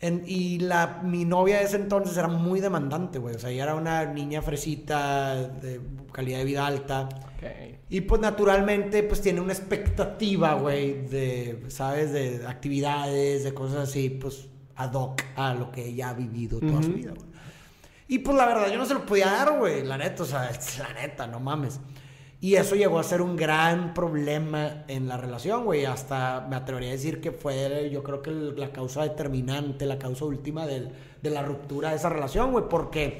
En- y la, mi novia de ese entonces era muy demandante, güey. O sea, ella era una niña fresita, de calidad de vida alta. Ok. Y pues naturalmente, pues tiene una expectativa, güey, de, ¿sabes? De actividades, de cosas así, pues ad hoc a lo que ella ha vivido toda su vida, güey. Y pues la verdad, yo no se lo podía dar, güey, la neta, o sea, la neta, no mames. Y eso llegó a ser un gran problema en la relación, güey. Hasta me atrevería a decir que fue, yo creo que la causa determinante, la causa última del- de la ruptura de esa relación, güey. Porque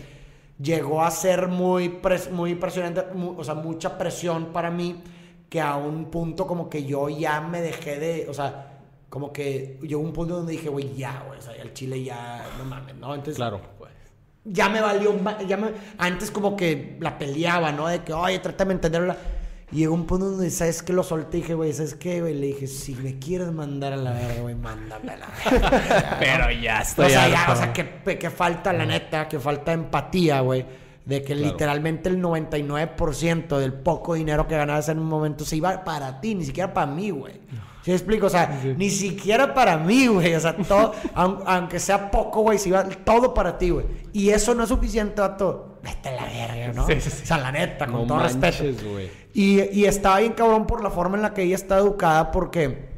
llegó a ser muy, pres- muy presionante, mu- o sea, mucha presión para mí, que a un punto como que yo ya me dejé de, o sea, como que llegó un punto donde dije, güey, ya, güey, o sea, el chile ya, no mames, ¿no? Entonces, Claro. Ya me valió, ya me- antes como que la peleaba, ¿no? De que, oye, trátame de entenderla. Y llegó un punto donde, ¿sabes qué? Lo solté y dije, güey, ¿sabes qué, güey? Le dije, si me quieres mandar a la verga, güey, mándame a la verga. Pero ya estoy o sea, ya, o sea, que, que falta, la neta, que falta empatía, güey. De que literalmente el 99% del poco dinero que ganabas en un momento se iba para ti, ni siquiera para mí, güey. ¿Sí me explico? O sea, ni siquiera para mí, güey. O sea, todo, aun- aunque sea poco, güey, se iba todo para ti, güey. Y eso no es suficiente, vato. Vete a la verga, ¿no? Sí, sí, sí. O sea, la neta, con No todo respeto. manches. Y, y estaba bien cabrón por la forma en la que ella está educada porque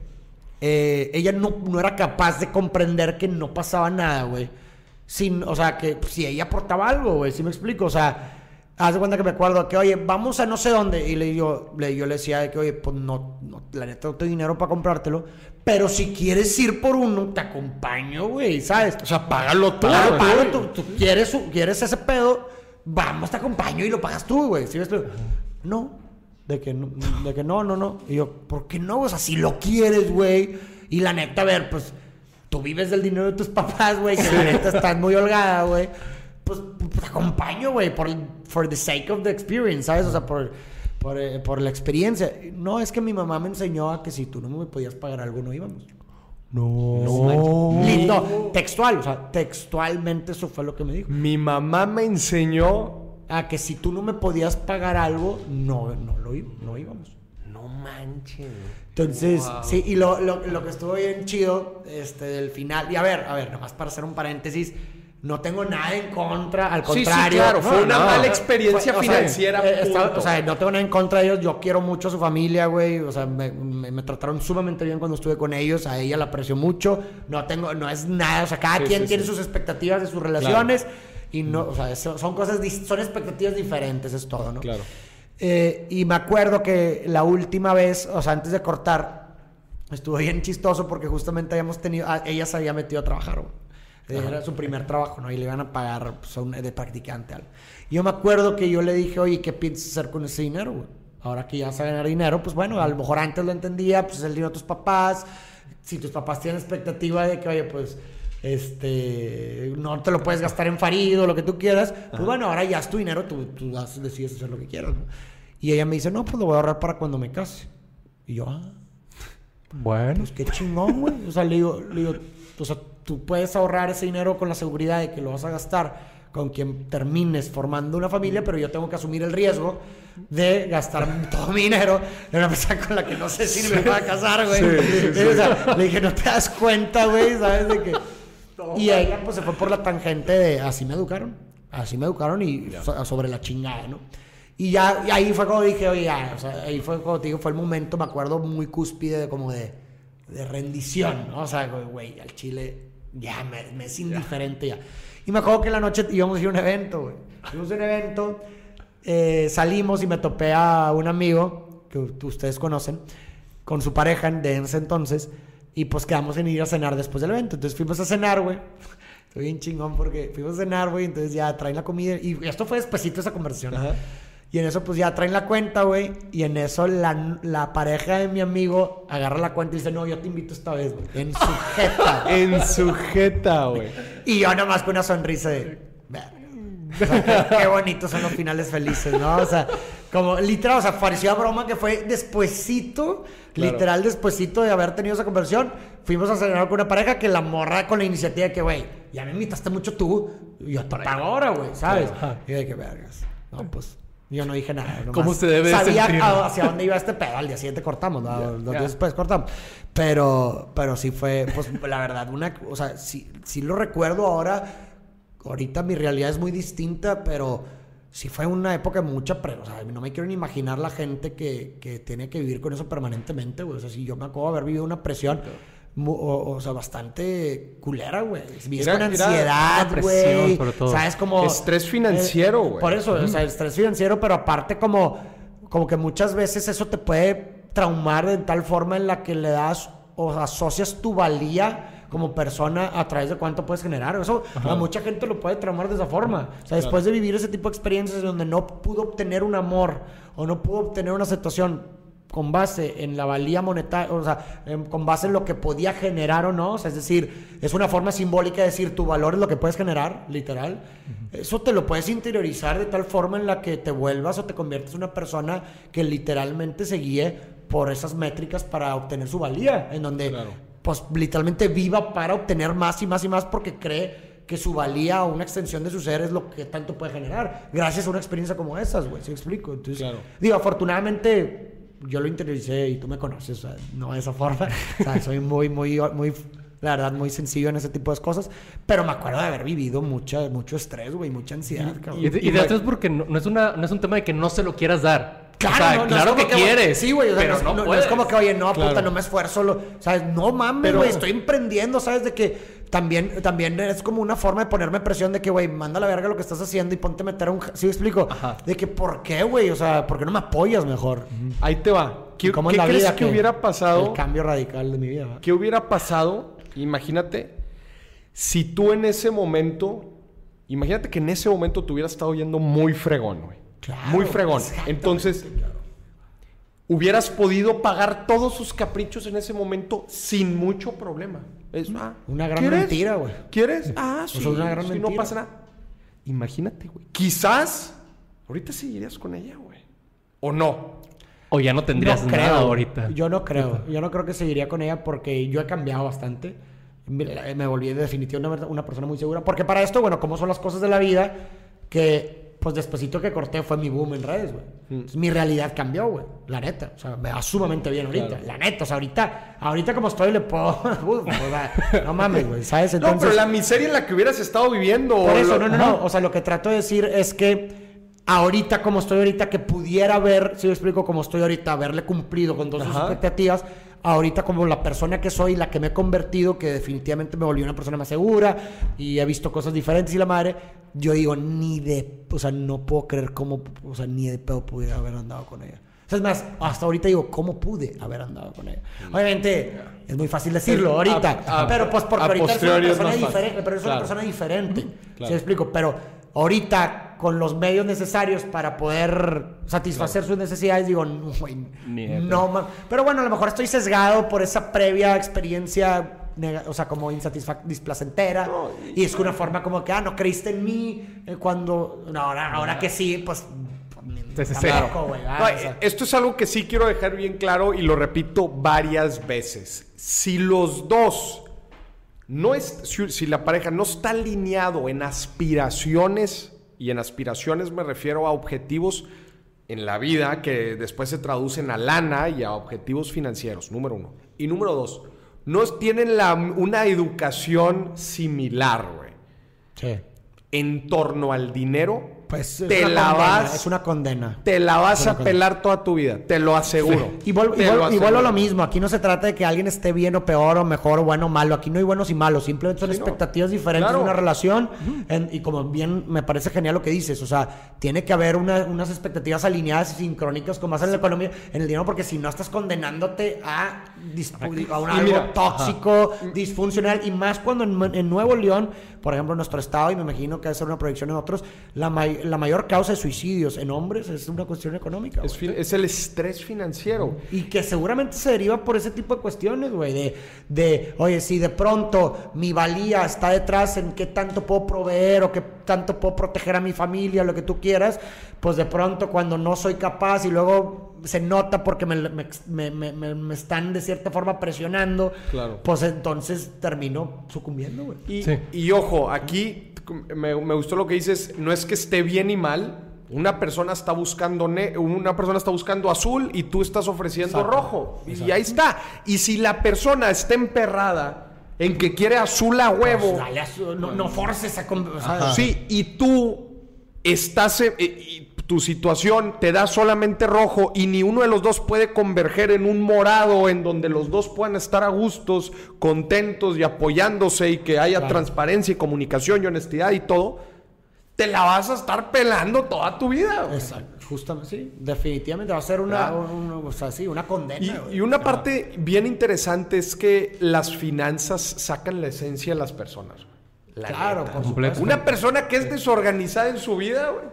eh, ella no, no era capaz de comprender que no pasaba nada, güey. Sin, o sea, que si ella aportaba algo, güey, ¿sí me explico? O sea, haz de cuenta que me acuerdo que, oye, vamos a no sé dónde. Y le, yo, le, yo le decía de que, oye, pues no, no, la neta no tengo dinero para comprártelo. Pero si quieres ir por uno, te acompaño, güey, ¿sabes? O sea, págalo tú. Claro, págalo tú, tú quieres, quieres ese pedo, vamos, te acompaño y lo pagas tú, güey. ¿Sí ves? No, de que no, de que no, no, no. Y yo, ¿por qué no? O sea, si lo quieres, güey. Y la neta, a ver, pues, tú vives del dinero de tus papás, güey, que la neta estás muy holgada, güey. Pues, pues, te acompaño, güey, por, for the sake of the experience, ¿sabes? O sea, por, por, eh, por la experiencia. No, es que mi mamá me enseñó a que si tú no me podías pagar algo, no íbamos. No. Lindo, textual, o sea, textualmente eso fue lo que me dijo. Mi mamá me enseñó. A que si tú no me podías pagar algo, no, no lo no íbamos. No manches. Entonces, sí, y lo, lo, lo que estuvo bien chido este, del final, y a ver, a ver, nomás para hacer un paréntesis, no tengo nada en contra, al Sí, sí, contrario. claro, fue una no. mala experiencia Fue- o sea, financiera, eh, está- o sea, no tengo nada en contra de ellos, yo quiero mucho a su familia, güey, o sea, me, me- me trataron sumamente bien cuando estuve con ellos, a ella la aprecio mucho, no tengo, no es nada, o sea, cada Sí, quien tiene sus expectativas de sus relaciones, y no, o sea, son cosas, son expectativas diferentes, es todo, ¿no? Claro. Eh, y me acuerdo que la última vez, o sea, antes de cortar, estuvo bien chistoso porque justamente habíamos tenido, ah, ella se había metido a trabajar, güey. Era su primer trabajo, ¿no? Y le iban a pagar pues, a un- de practicante algo. Yo me acuerdo que yo le dije, oye, ¿qué piensas hacer con ese dinero, güey? Ahora que ya vas a ganar dinero, pues bueno, a lo mejor antes lo entendía, pues es el dinero de tus papás. Si tus papás tienen expectativa de que, oye, pues, este, no te lo puedes gastar en farido, lo que tú quieras, pues bueno, ahora ya es tu dinero, tú, tú das- decides hacer lo que quieras, ¿no? Y ella me dice, no, pues lo voy a ahorrar para cuando me case. Y yo, ah, Bueno. pues qué chingón, güey. O sea, le digo, le digo, o sea, tú puedes ahorrar ese dinero con la seguridad de que lo vas a gastar con quien termines formando una familia, pero yo tengo que asumir el riesgo de gastar todo mi dinero en una persona con la que no sé si me voy a casar, güey. O sea, le dije, no te das cuenta, güey, ¿sabes? De que... Y ella, pues, se fue por la tangente de, así me educaron. Así me educaron y so- sobre la chingada, ¿no? Y ya, y ahí fue cuando dije, oye, ya, o sea, ahí fue cuando te digo, fue el momento, me acuerdo, muy cúspide de como de, de rendición, ¿no? O sea, güey, al chile ya me, me es indiferente ya. Y me acuerdo que en la noche íbamos a ir a un evento, güey. Fuimos a un evento, eh, salimos y me topé a un amigo que ustedes conocen, con su pareja de ese entonces, y pues quedamos en ir a cenar después del evento. Entonces fuimos a cenar, güey. Estoy bien chingón porque fuimos a cenar, güey, entonces ya traen la comida. Y esto fue despacito esa conversión. Ajá. Y en eso, pues ya traen la cuenta, güey. Y en eso, la, la pareja de mi amigo agarra la cuenta y dice: No, yo te invito esta vez, güey. En su jeta. En sujeta, güey. y yo nomás con una sonrisa de. O sea, qué, qué bonitos son los finales felices, ¿no? O sea, como literal, o sea, pareció a broma que fue despuesito, Claro. literal despuesito de haber tenido esa conversión. Fuimos a cenar con una pareja que la morra con la iniciativa de que, güey, ya me invitaste mucho tú, yo te pago ahora, güey, ¿sabes? Ajá. Y de que vergas. No, pues. Yo no dije nada. nomás ¿Cómo se debe de Sabía sentir? a- hacia dónde iba este pedo. Al día siguiente cortamos, ¿no? Dos ya. días después cortamos. Pero, pero sí fue, pues la verdad, una, o sea, sí, sí lo recuerdo ahora. Ahorita mi realidad es muy distinta, pero sí fue una época de mucha pre... O sea, no me quiero ni imaginar la gente que, que tiene que vivir con eso permanentemente, güey. O sea, si yo me acuerdo de haber vivido una presión, o, o sea, bastante culera, güey. Vives Era- con ansiedad, güey. sobre todo. ¿Sabes? Como... Estrés financiero, Eh, güey. Por eso, o sea, estrés financiero, pero aparte como, como que muchas veces eso te puede traumar de tal forma en la que le das o asocias tu valía como persona a través de cuánto puedes generar. Eso a mucha gente lo puede traumar de esa forma. O sea, después de vivir ese tipo de experiencias donde no pudo obtener un amor o no pudo obtener una aceptación con base en la valía monetaria, o sea, en- con base en lo que podía generar o no, o sea, es decir, es una forma simbólica de decir tu valor es lo que puedes generar, literal. Eso te lo puedes interiorizar de tal forma en la que te vuelvas o te conviertes en una persona que literalmente se guíe por esas métricas para obtener su valía, en donde Claro. pues literalmente viva para obtener más y más y más porque cree que su valía o una extensión de su ser es lo que tanto puede generar gracias a una experiencia como esas, güey, ¿sí me explico? Entonces, Claro. digo, afortunadamente yo lo interioricé y tú me conoces, o sea, no de esa forma, o sea, soy muy, muy, muy, la verdad, muy sencillo en ese tipo de cosas, pero me acuerdo de haber vivido mucha, mucho estrés, güey, mucha ansiedad, cabrón. Y, de- y de esto es porque no, no es una, no es un tema de que no se lo quieras dar. Claro, o sea, no, no claro como que, quieres. Sí, güey, o sea, pero no, no, no- no es como que, oye, no, puta, Claro. no me esfuerzo, lo- ¿sabes? No mames, güey, estoy emprendiendo, ¿sabes? De que también, también es como una forma de ponerme presión de que, güey, manda la verga lo que estás haciendo y ponte a meter un... ¿Sí me explico? Ajá. De que, ¿por qué, güey? O sea, ¿por qué no me apoyas mejor? Ahí te va. ¿Qué, ¿Cómo qué la crees vida que hubiera pasado? El cambio radical de mi vida. ¿Qué hubiera pasado? Imagínate, si tú en ese momento, imagínate que en ese momento te hubieras estado yendo muy fregón, güey. Claro, muy fregón. Entonces, hubieras podido pagar todos sus caprichos en ese momento sin mucho problema. Es, ah, Una gran ¿quieres? mentira, güey. ¿Quieres? Ah, sí. sea, una gran sí, no pasa nada. Imagínate, güey. Quizás ahorita seguirías con ella, güey. ¿O no? O ya no tendrías no creo. nada ahorita. Yo no creo. Yo no creo que seguiría con ella porque yo he cambiado bastante. Me, me volví de definitivamente una, una persona muy segura. Porque para esto, bueno, como son las cosas de la vida, que pues despacito que corté fue mi boom en redes, güey. Mm. Mi realidad cambió, güey. La neta. O sea, me va sumamente bien ahorita. Claro. La neta. O sea, ahorita, ahorita como estoy le puedo... Uf, o sea, no mames, güey. ¿Sabes? no, Entonces... pero la miseria en la que hubieras estado viviendo. Por eso, lo- no, no, no. O sea, lo que trato de decir es que ahorita, como estoy ahorita, que pudiera ver, si yo explico cómo estoy ahorita, haberle cumplido con todas sus expectativas, ahorita como la persona que soy, la que me he convertido, que definitivamente me volví una persona más segura y he visto cosas diferentes y la madre, yo digo, ni de, o sea, no puedo creer cómo, o sea, ni de pedo pudiera haber andado con ella. O sea, es más, hasta ahorita digo, ¿cómo pude haber andado con ella? Obviamente, es muy fácil decirlo A- ahorita, a- pero pues porque a ahorita es una es persona diferente, pero es una Claro. persona diferente. Claro. ¿Sí me explico? Pero ahorita, con los medios necesarios para poder satisfacer sus necesidades, digo, no, no, Pero bueno, a lo mejor estoy sesgado por esa previa experiencia, o sea, como displacentera. No, y es una forma como que, ah, no creíste en mí eh, cuando... No, ahora, ahora que sí, pues... Tampoco, güey, ah, No, o sea, eh, esto es algo que sí quiero dejar bien claro y lo repito varias veces. Si los dos no es, si, si la pareja no está alineado en aspiraciones, y en aspiraciones me refiero a objetivos en la vida que después se traducen a lana y a objetivos financieros, número uno. Y número dos, no tienen la- una educación similar, güey, sí. en torno al dinero, Pues es te una la condena, vas Es una condena. te la vas a pelar toda tu vida, te lo aseguro. Y, vuelvo, y, vuelvo- lo y vuelvo a lo mismo. Aquí no se trata de que alguien esté bien o peor o mejor o bueno o malo. Aquí no hay buenos y malos. Simplemente son Sí, no. expectativas diferentes Claro. de una relación. En- y como bien me parece genial lo que dices. O sea, tiene que haber una- unas expectativas alineadas y sincrónicas con más en la economía, en el dinero, porque si no estás condenándote a, a un algo mira, tóxico, disfuncional. Y más cuando en, en Nuevo León, por ejemplo, en nuestro estado, y me imagino que debe ser una proyección en otros, la, may- la mayor causa de suicidios en hombres es una cuestión económica. Es el estrés financiero. Y que seguramente se deriva por ese tipo de cuestiones, güey. De, de, oye, si de pronto mi valía está detrás en qué tanto puedo proveer o qué tanto puedo proteger a mi familia, lo que tú quieras, pues de pronto cuando no soy capaz y luego se nota porque me, me- me- me- me- me están de cierta forma presionando, Claro. pues entonces termino sucumbiendo, güey. Y, Sí. y ojo, aquí me, me gustó lo que dices, no es que esté bien y mal. Una persona está buscando ne- una persona está buscando azul y tú estás ofreciendo Exacto. rojo. Y ahí está. Y si la persona está emperrada en que quiere azul a huevo, Pues dale no, no forces a... con- o sea, Sí, y tú estás, eh, y tu situación te da solamente rojo y ni uno de los dos puede converger en un morado en donde los dos puedan estar a gustos, contentos y apoyándose y que haya Claro. transparencia y comunicación y honestidad y todo, te la vas a estar pelando toda tu vida. güey. Exacto, justamente, sí, definitivamente va a ser una, Claro. una- o sea, sí, una condena. Y, y una parte bien interesante es que las finanzas sacan la esencia de las personas. güey. La Claro, por. Una persona que es desorganizada en su vida, güey.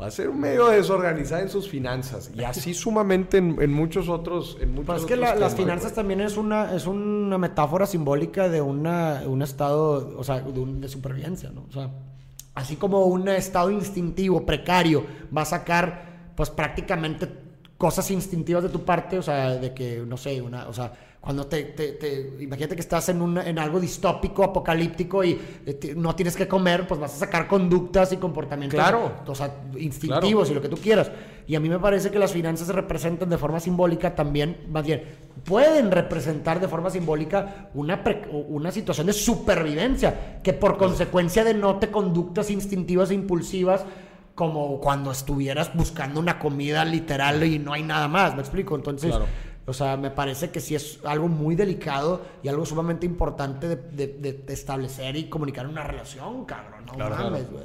Va a ser un medio desorganizada en sus finanzas. Y así sumamente en, en muchos otros. En muchos Pues es que las finanzas güey. también es una, es una metáfora simbólica de una, un estado, o sea, de, un- de supervivencia, ¿no? O sea, así como un estado instintivo, precario, va a sacar, pues prácticamente cosas instintivas de tu parte, o sea, de que, no sé, una, o sea, cuando te, te- te- imagínate que estás en, un, en algo distópico, apocalíptico y eh, te- no tienes que comer, pues vas a sacar conductas y comportamientos, Claro. o sea, instintivos Claro. y lo que tú quieras. Y a mí me parece que las finanzas se representan de forma simbólica también, más bien, pueden representar de forma simbólica una, pre- una situación de supervivencia, que por consecuencia denote conductas instintivas e impulsivas, como cuando estuvieras buscando una comida literal y no hay nada más, ¿me explico? Entonces, Claro. O sea, me parece que sí es algo muy delicado y algo sumamente importante de, de- de- establecer y comunicar una relación, cabrón. No Claro, mames, claro. güey.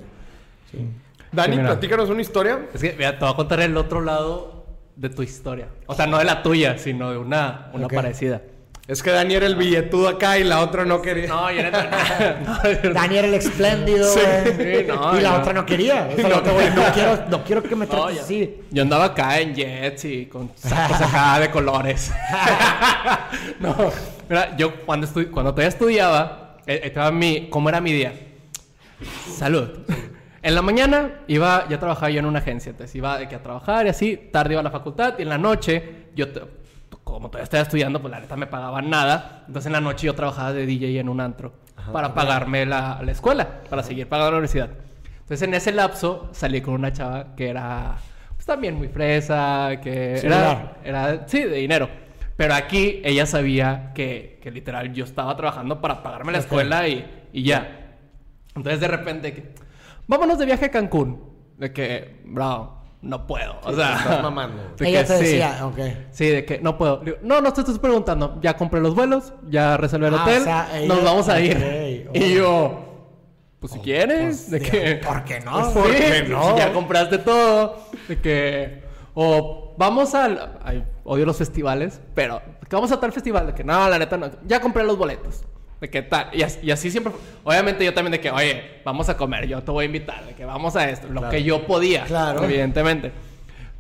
Sí. Dani, Sí, platícanos una historia. Es que, mira, te voy a contar el otro lado de tu historia. O sea, no de la tuya, sino de una, una parecida. Es que Dani era el billetudo acá y la otra no quería. No, yo neta. Dani era el espléndido, Sí, güey. sí, no, y la no. otra no quería. O sea, güey, no, quiero, no quiero que me No, trates así. Yo andaba acá en jets y con sacos acá de colores. no, mira, yo cuando, estu- cuando todavía estudiaba, eh, estaba mi, ¿cómo era mi día? Salud. En la mañana iba, ya trabajaba yo en una agencia, entonces iba de que a trabajar y así, tarde iba a la facultad y en la noche, yo, te- como todavía estaba estudiando, pues la neta me pagaban nada, entonces en la noche yo trabajaba de DJ en un antro para pagarme la, la escuela, para seguir pagando la universidad. Entonces en ese lapso salí con una chava que era pues, también muy fresa, que era, era, sí, de dinero. Pero aquí ella sabía que, que literal yo estaba trabajando para pagarme la escuela y, y ya. Entonces de repente que, vámonos de viaje a Cancún. De que, bro, no puedo. O sea, estás mamando. de Ella que te sí. decía, ok. Sí, de que no puedo. Digo, no, no te estoy preguntando. Ya compré los vuelos, ya reservé el Ah, hotel, o sea, ella- nos vamos a ir. oh. Y yo, pues si quieres, de Pues, que. ¿Por qué no? Sí, ¿Por qué no? Ya compraste todo. De que. O vamos al. Ay, odio los festivales, pero. Que vamos a tal festival. De que no, la neta no. Ya compré los boletos. De que tal. Y así, y así siempre. Obviamente yo también de que, oye, vamos a comer. Yo te voy a invitar. De que vamos a esto. Lo Claro. que yo podía. Claro. Evidentemente.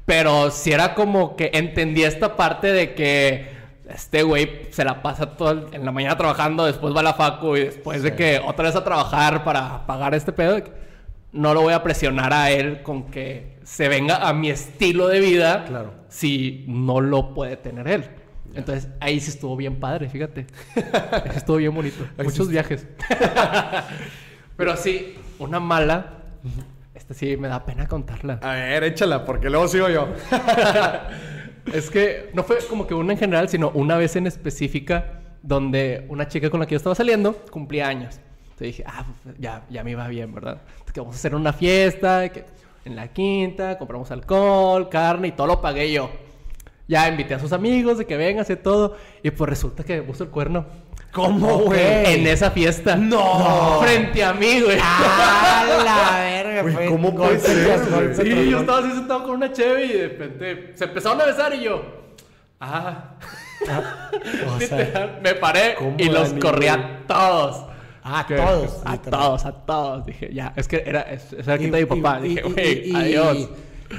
Pero si era como que entendía esta parte de que este güey se la pasa todo el- en la mañana trabajando, después va a la facu y después de que otra vez a trabajar para pagar este pedo. No lo voy a presionar a él con que se venga a mi estilo de vida Claro. si no lo puede tener él. Entonces ahí sí estuvo bien padre, fíjate. Ahí estuvo bien bonito. Muchos viajes. Pero sí, una mala. Esta sí me da pena contarla. A ver, échala, porque luego sigo yo. Es que no fue como que una en general, sino una vez en específica donde una chica con la que yo estaba saliendo cumplía años. Entonces dije, ah, pues, ya, ya me iba bien, ¿verdad? Entonces que vamos a hacer una fiesta, que en la quinta, compramos alcohol, carne y todo lo pagué yo. Ya invité a sus amigos de que vengan, y todo. Y pues resulta que me puso el cuerno. ¿Cómo, güey? En esa fiesta. No. Frente a mí, güey. ¡Ah, la verga! Güey, ¿cómo puede ser, tras Sí, tras yo estaba así sentado con una cheve y de repente se empezaron a besar y yo. Ah. O sea, me paré ¿Cómo, y los Dani, corrí güey? a todos. Ah, a todos, A literal. todos, a todos. Dije, ya, es que era, es, la Y- quinta de mi y- papá. y- Dije, güey, y- adiós.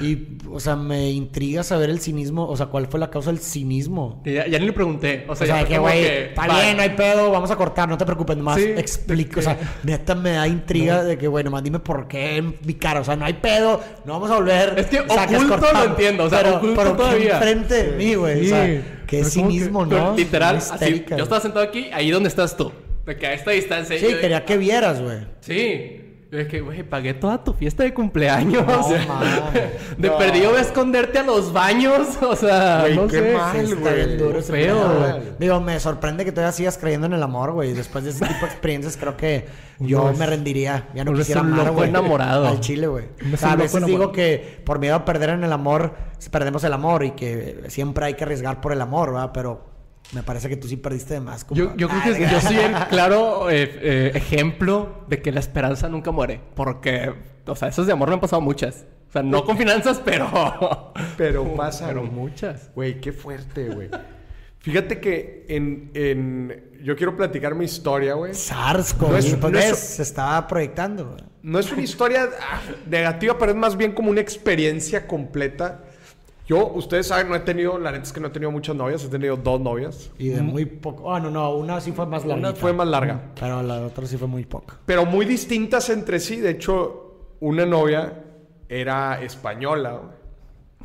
Y, o sea, me intriga saber el cinismo. O sea, ¿cuál fue la causa del cinismo? Ya, ya ni le pregunté. O O sea, sea, ya que, güey, está bien, no hay pedo, vamos a cortar, no te preocupes, nomás Sí, explico. O sea, neta me da intriga de que, güey, nomás dime por qué en mi cara. O sea, no hay pedo, no vamos a volver. Es que o sea, oculto cortamos. lo entiendo, o sea, pero, oculto pero todavía. enfrente de mí, güey. Sí. O sea, qué cinismo, que- ¿no? Literal, así. Yo estaba sentado aquí, ahí donde estás tú. De que a esta distancia. Sí, yo de- quería que vieras, güey. Sí. De que, güey, pagué toda tu fiesta de cumpleaños. No, O sea, de No. perdido voy a esconderte a los baños. O sea, Güey, no qué sé. mal. Güey. Feo. Digo, me sorprende que todavía sigas creyendo en el amor, güey. Después de ese tipo de experiencias, creo que yo es- me rendiría. Ya no es quisiera un amar, loco güey. enamorado. Al chile, güey. O es sea, a veces digo que por miedo a perder en el amor, perdemos el amor y que siempre hay que arriesgar por el amor, ¿verdad? Pero me parece que tú sí perdiste de más. Yo, compa. yo creo que yo soy el claro eh, eh, ejemplo de que la esperanza nunca muere. Porque, o sea, esos de amor me han pasado muchas. O sea, no con finanzas, pero. Pero pasa, Pero muchas. Güey, qué fuerte, güey. Fíjate que en, en- Yo quiero platicar mi historia, güey. SARS, No es- pues, no es- ves, se estaba proyectando. güey. No es una historia ah, negativa, pero es más bien como una experiencia completa. Yo, ustedes saben, no he tenido... La neta es que no he tenido muchas novias. He tenido dos novias. Y de muy poco. Ah, no, no, una sí fue más larga. Una fue más larga. Pero la otra sí fue muy poca. Pero muy distintas entre sí. De hecho, una novia era española,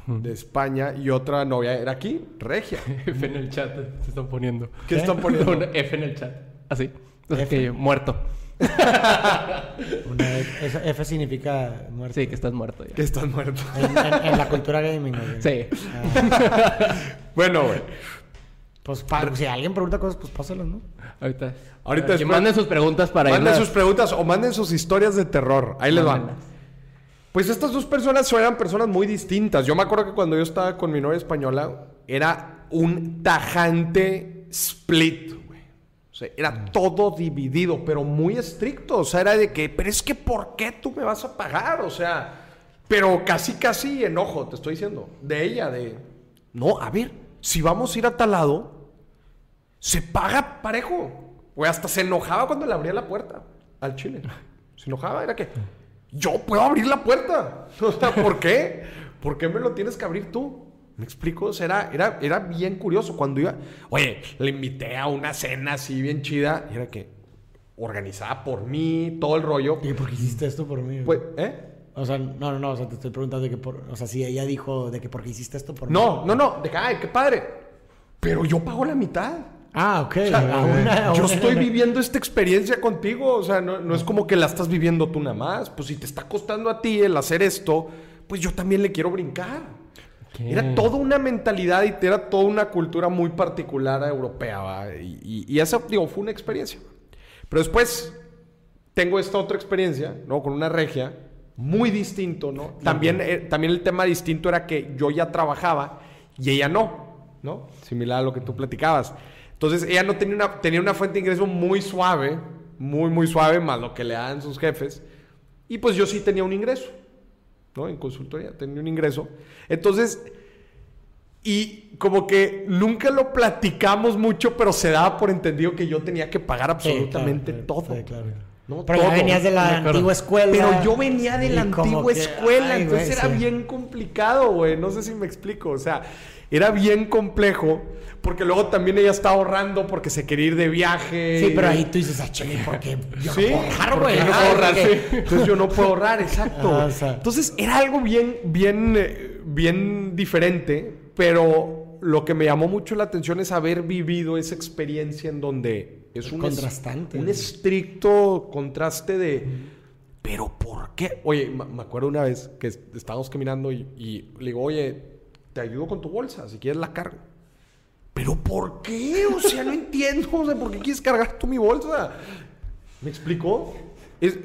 de España, y otra novia era aquí, regia. F en el chat se están poniendo. ¿Qué están poniendo? F en el chat. Así. Entonces, que muerto. Una F, significa muerte. Sí, que estás muerto ya. Que estás muerto. En, en- en la cultura gaming, güey. Sí. Ah, Bueno, güey. pues si alguien pregunta cosas, pues pásalas, ¿no? Ahorita. Ahorita Que después- manden sus preguntas para Manden irlas- sus preguntas o manden sus historias de terror. Ahí les van. Pues estas dos personas eran personas muy distintas. Yo me acuerdo que cuando yo estaba con mi novia española, era un tajante split, era todo dividido, pero muy estricto. O sea, era de que, pero es que ¿por qué tú me vas a pagar? O sea, pero casi, casi enojo, te estoy diciendo. De ella, de, no, a ver, si vamos a ir a tal lado, se paga parejo. O hasta se enojaba cuando le abría la puerta al chile. Se enojaba, era que yo puedo abrir la puerta. O sea, ¿por qué? ¿Por qué me lo tienes que abrir tú? ¿Me explico? O sea, era, era, era bien curioso cuando iba. Oye, le invité a una cena así bien chida. Y era que organizada por mí, todo el rollo. ¿Y por qué hiciste esto por mí? Pues, ¿eh? O sea, no, no, no, o sea, te estoy preguntando de que por, o sea, si ella dijo de que por qué hiciste esto por mí. No, no, no. De que, ay, qué padre. Pero yo pago la mitad. Ah, ok. O sea, a una- a yo una- estoy viviendo esta experiencia contigo. O sea, no, no es como que la estás viviendo tú nada más. Pues si te está costando a ti el hacer esto, pues yo también le quiero brincar. ¿Qué? Era toda una mentalidad y era toda una cultura muy particular europea. y, y esa, digo, fue una experiencia. Pero después tengo esta otra experiencia, ¿no? Con una regia, muy distinto, ¿no? También, eh, también el tema distinto era que yo ya trabajaba y ella no, ¿no? Similar a lo que tú platicabas. Entonces, ella no tenía una, tenía una fuente de ingreso muy suave, muy, muy suave, más lo que le dan sus jefes. Y pues yo sí tenía un ingreso, ¿no? En consultoría tenía un ingreso. Entonces, y como que nunca lo platicamos mucho, pero se daba por entendido que yo tenía que pagar Sí, absolutamente claro, todo. sí, claro. ¿no? Pero ya Todo. venías de la antigua escuela. Pero yo venía de la antigua que- escuela, ay, entonces güey, era sí. bien complicado, güey. No sé si me explico. O sea, era bien complejo, porque luego también ella estaba ahorrando porque se quería ir de viaje. Sí, pero ahí tú dices, ah, chile, porque yo Sí, no puedo ahorrar, porque güey. yo no Ajá, puedo ahorrar, porque- sí. Entonces yo no puedo ahorrar, exacto. Ah, o sea. Entonces era algo bien, bien, eh, bien diferente, pero lo que me llamó mucho la atención es haber vivido esa experiencia en donde es un, es- Contrastante. un estricto contraste de, pero ¿por qué? Oye, me acuerdo una vez que est- estábamos caminando y, y le digo, oye, te ayudo con tu bolsa, si quieres la cargo. ¿Pero por qué? O sea, no entiendo. O sea, ¿por qué quieres cargar tú mi bolsa? ¿Me explicó? Es, eh,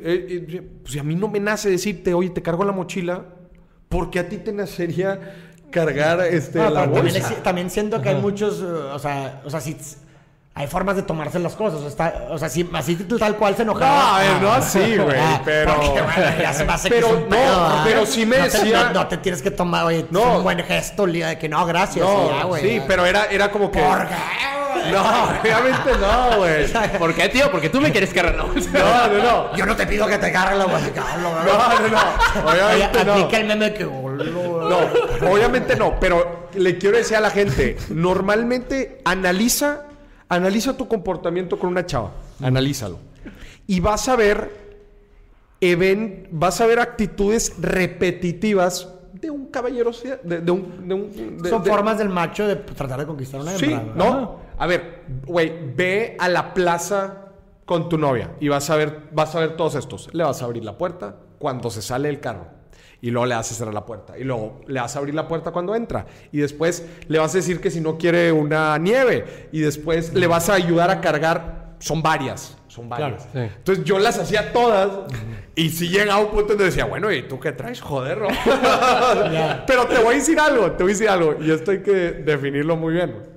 eh, pues si a mí no me nace decirte, oye, te cargo la mochila, ¿por qué a ti te nacería cargar este, No, la también, bolsa? también siento que hay muchos, eh, o sea, o sea, sí, hay formas de tomarse las cosas. O sea, está- o sea sí, así tal cual se enojaba. No, no Ah, así, güey, ah, pero- porque, bueno, ya se me hace que Pero es un no, pedo, pero sí me No te- decía- no, no te tienes que tomar, oye, No. es un buen gesto, de que no, gracias. No, ya, güey, sí, ya. pero era, era como que... ¿Por qué, güey? No, obviamente no, güey. ¿Por qué, tío? Porque tú me quieres cargar la bolsa. No, no, no. Yo no te pido que te cargue la bolsa. No, no, no. Obviamente no. aplica el meme que... No, obviamente no, pero le quiero decir a la gente, normalmente analiza, analiza tu comportamiento con una chava, analízalo. Y vas a ver, even- vas a ver actitudes repetitivas de un caballero, de, de un... de un- de- Son formas del macho de tratar de conquistar una Sí, hembra, güey. ¿no? A ver, güey, ve a la plaza con tu novia y vas a ver, vas a ver todos estos. Le vas a abrir la puerta cuando se sale del carro. Y luego le vas a cerrar la puerta. Y luego le vas a abrir la puerta cuando entra. Y después le vas a decir que si no quiere una nieve. Y después le vas a ayudar a cargar. Son varias. Son varias. Claro, sí. Entonces yo las hacía todas. Y si llegaba un punto donde decía, bueno, ¿y tú qué traes? Joder. Pero te voy a decir algo, te voy a decir algo. Y esto hay que definirlo muy bien.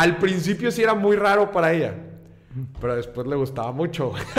Al principio sí era muy raro para ella. Pero después le gustaba mucho.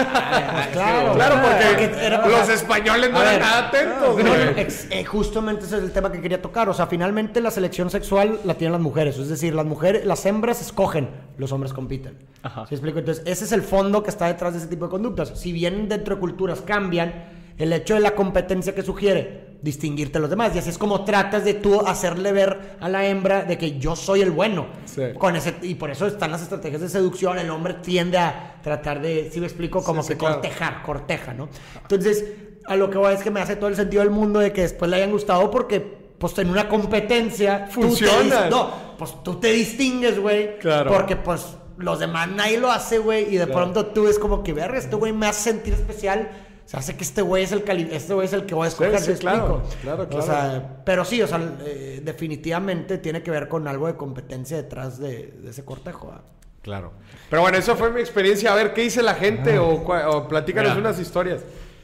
claro, claro, porque, porque era- los españoles no eran ver, nada atentos, No, eh, justamente ese es el tema que quería tocar. O sea, finalmente la selección sexual la tienen las mujeres. Es decir, las mujeres, las hembras escogen, los hombres compiten. Ajá. ¿Sí explico? Entonces, ese es el fondo que está detrás de ese tipo de conductas. Si bien dentro de culturas cambian, el hecho de la competencia que sugiere distinguirte de los demás. Y así es como tratas de tú hacerle ver a la hembra de que yo soy el bueno. Sí. Con ese, y por eso están las estrategias de seducción. El hombre tiende a tratar de, si me explico, como Sí, que sí, claro. cortejar, corteja, ¿no? Entonces, a lo que voy es que me hace todo el sentido del mundo de que después le hayan gustado porque, pues, en una competencia... tú te Funcionan. dis- no, pues tú te distingues, güey. Claro. Porque, pues, los demás nadie lo hace, güey. Y de Claro. pronto tú es como que, verga, este güey me hace sentir especial. O sea, hace que este güey es el cali este güey es el que voy a escoger, sí, ¿me claro, claro, O sea, pero sí, o sea, eh, definitivamente tiene que ver con algo de competencia detrás de, de ese cortejo. ¿ah? Claro. Pero bueno, eso fue mi experiencia. A ver, ¿qué dice la gente? O, cua- o platícanos Mira. unas historias.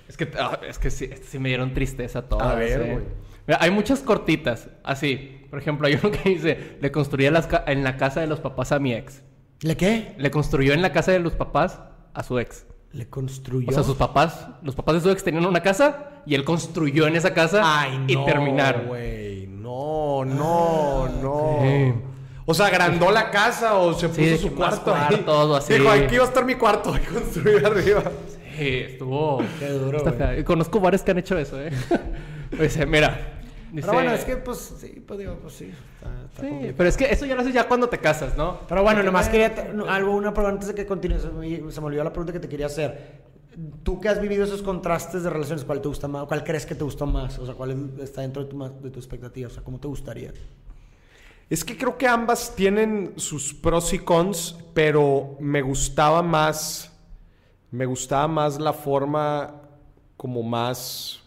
Es que, ah, es que sí, sí me dieron tristeza todas. A ver, eh. Mira, hay muchas cortitas, así. Por ejemplo, hay uno que dice, le construía en la casa de los papás a mi ex. ¿Le qué? Le construyó en la casa de los papás a su ex. Le construyó. O sea, sus papás, los papás de su ex tenían una casa y él construyó en esa casa Ay, y no, terminaron. güey. No, no, no. Sí. O sea, agrandó la casa o se puso Sí, su cuarto. ahí. cuartos o así. Dijo, aquí va a estar mi cuarto. Y construir arriba. Sí, estuvo. Qué duro, Conozco varios que han hecho eso, ¿eh? Dice, mira. Dice, Pero bueno, es que, pues, sí, pues digo, pues sí. Está, está Sí, complicado. pero es que eso ya lo haces ya cuando te casas, ¿no? Pero bueno, Porque, nomás quería te- algo, una pregunta antes de que continúes. Se me, se me olvidó la pregunta que te quería hacer. Tú que has vivido esos contrastes de relaciones, ¿cuál te gusta más? ¿Cuál crees que te gustó más? O sea, ¿cuál es- está dentro de tu, de tu expectativa? O sea, ¿cómo te gustaría? Es que creo que ambas tienen sus pros y cons, pero me gustaba más. Me gustaba más la forma como más.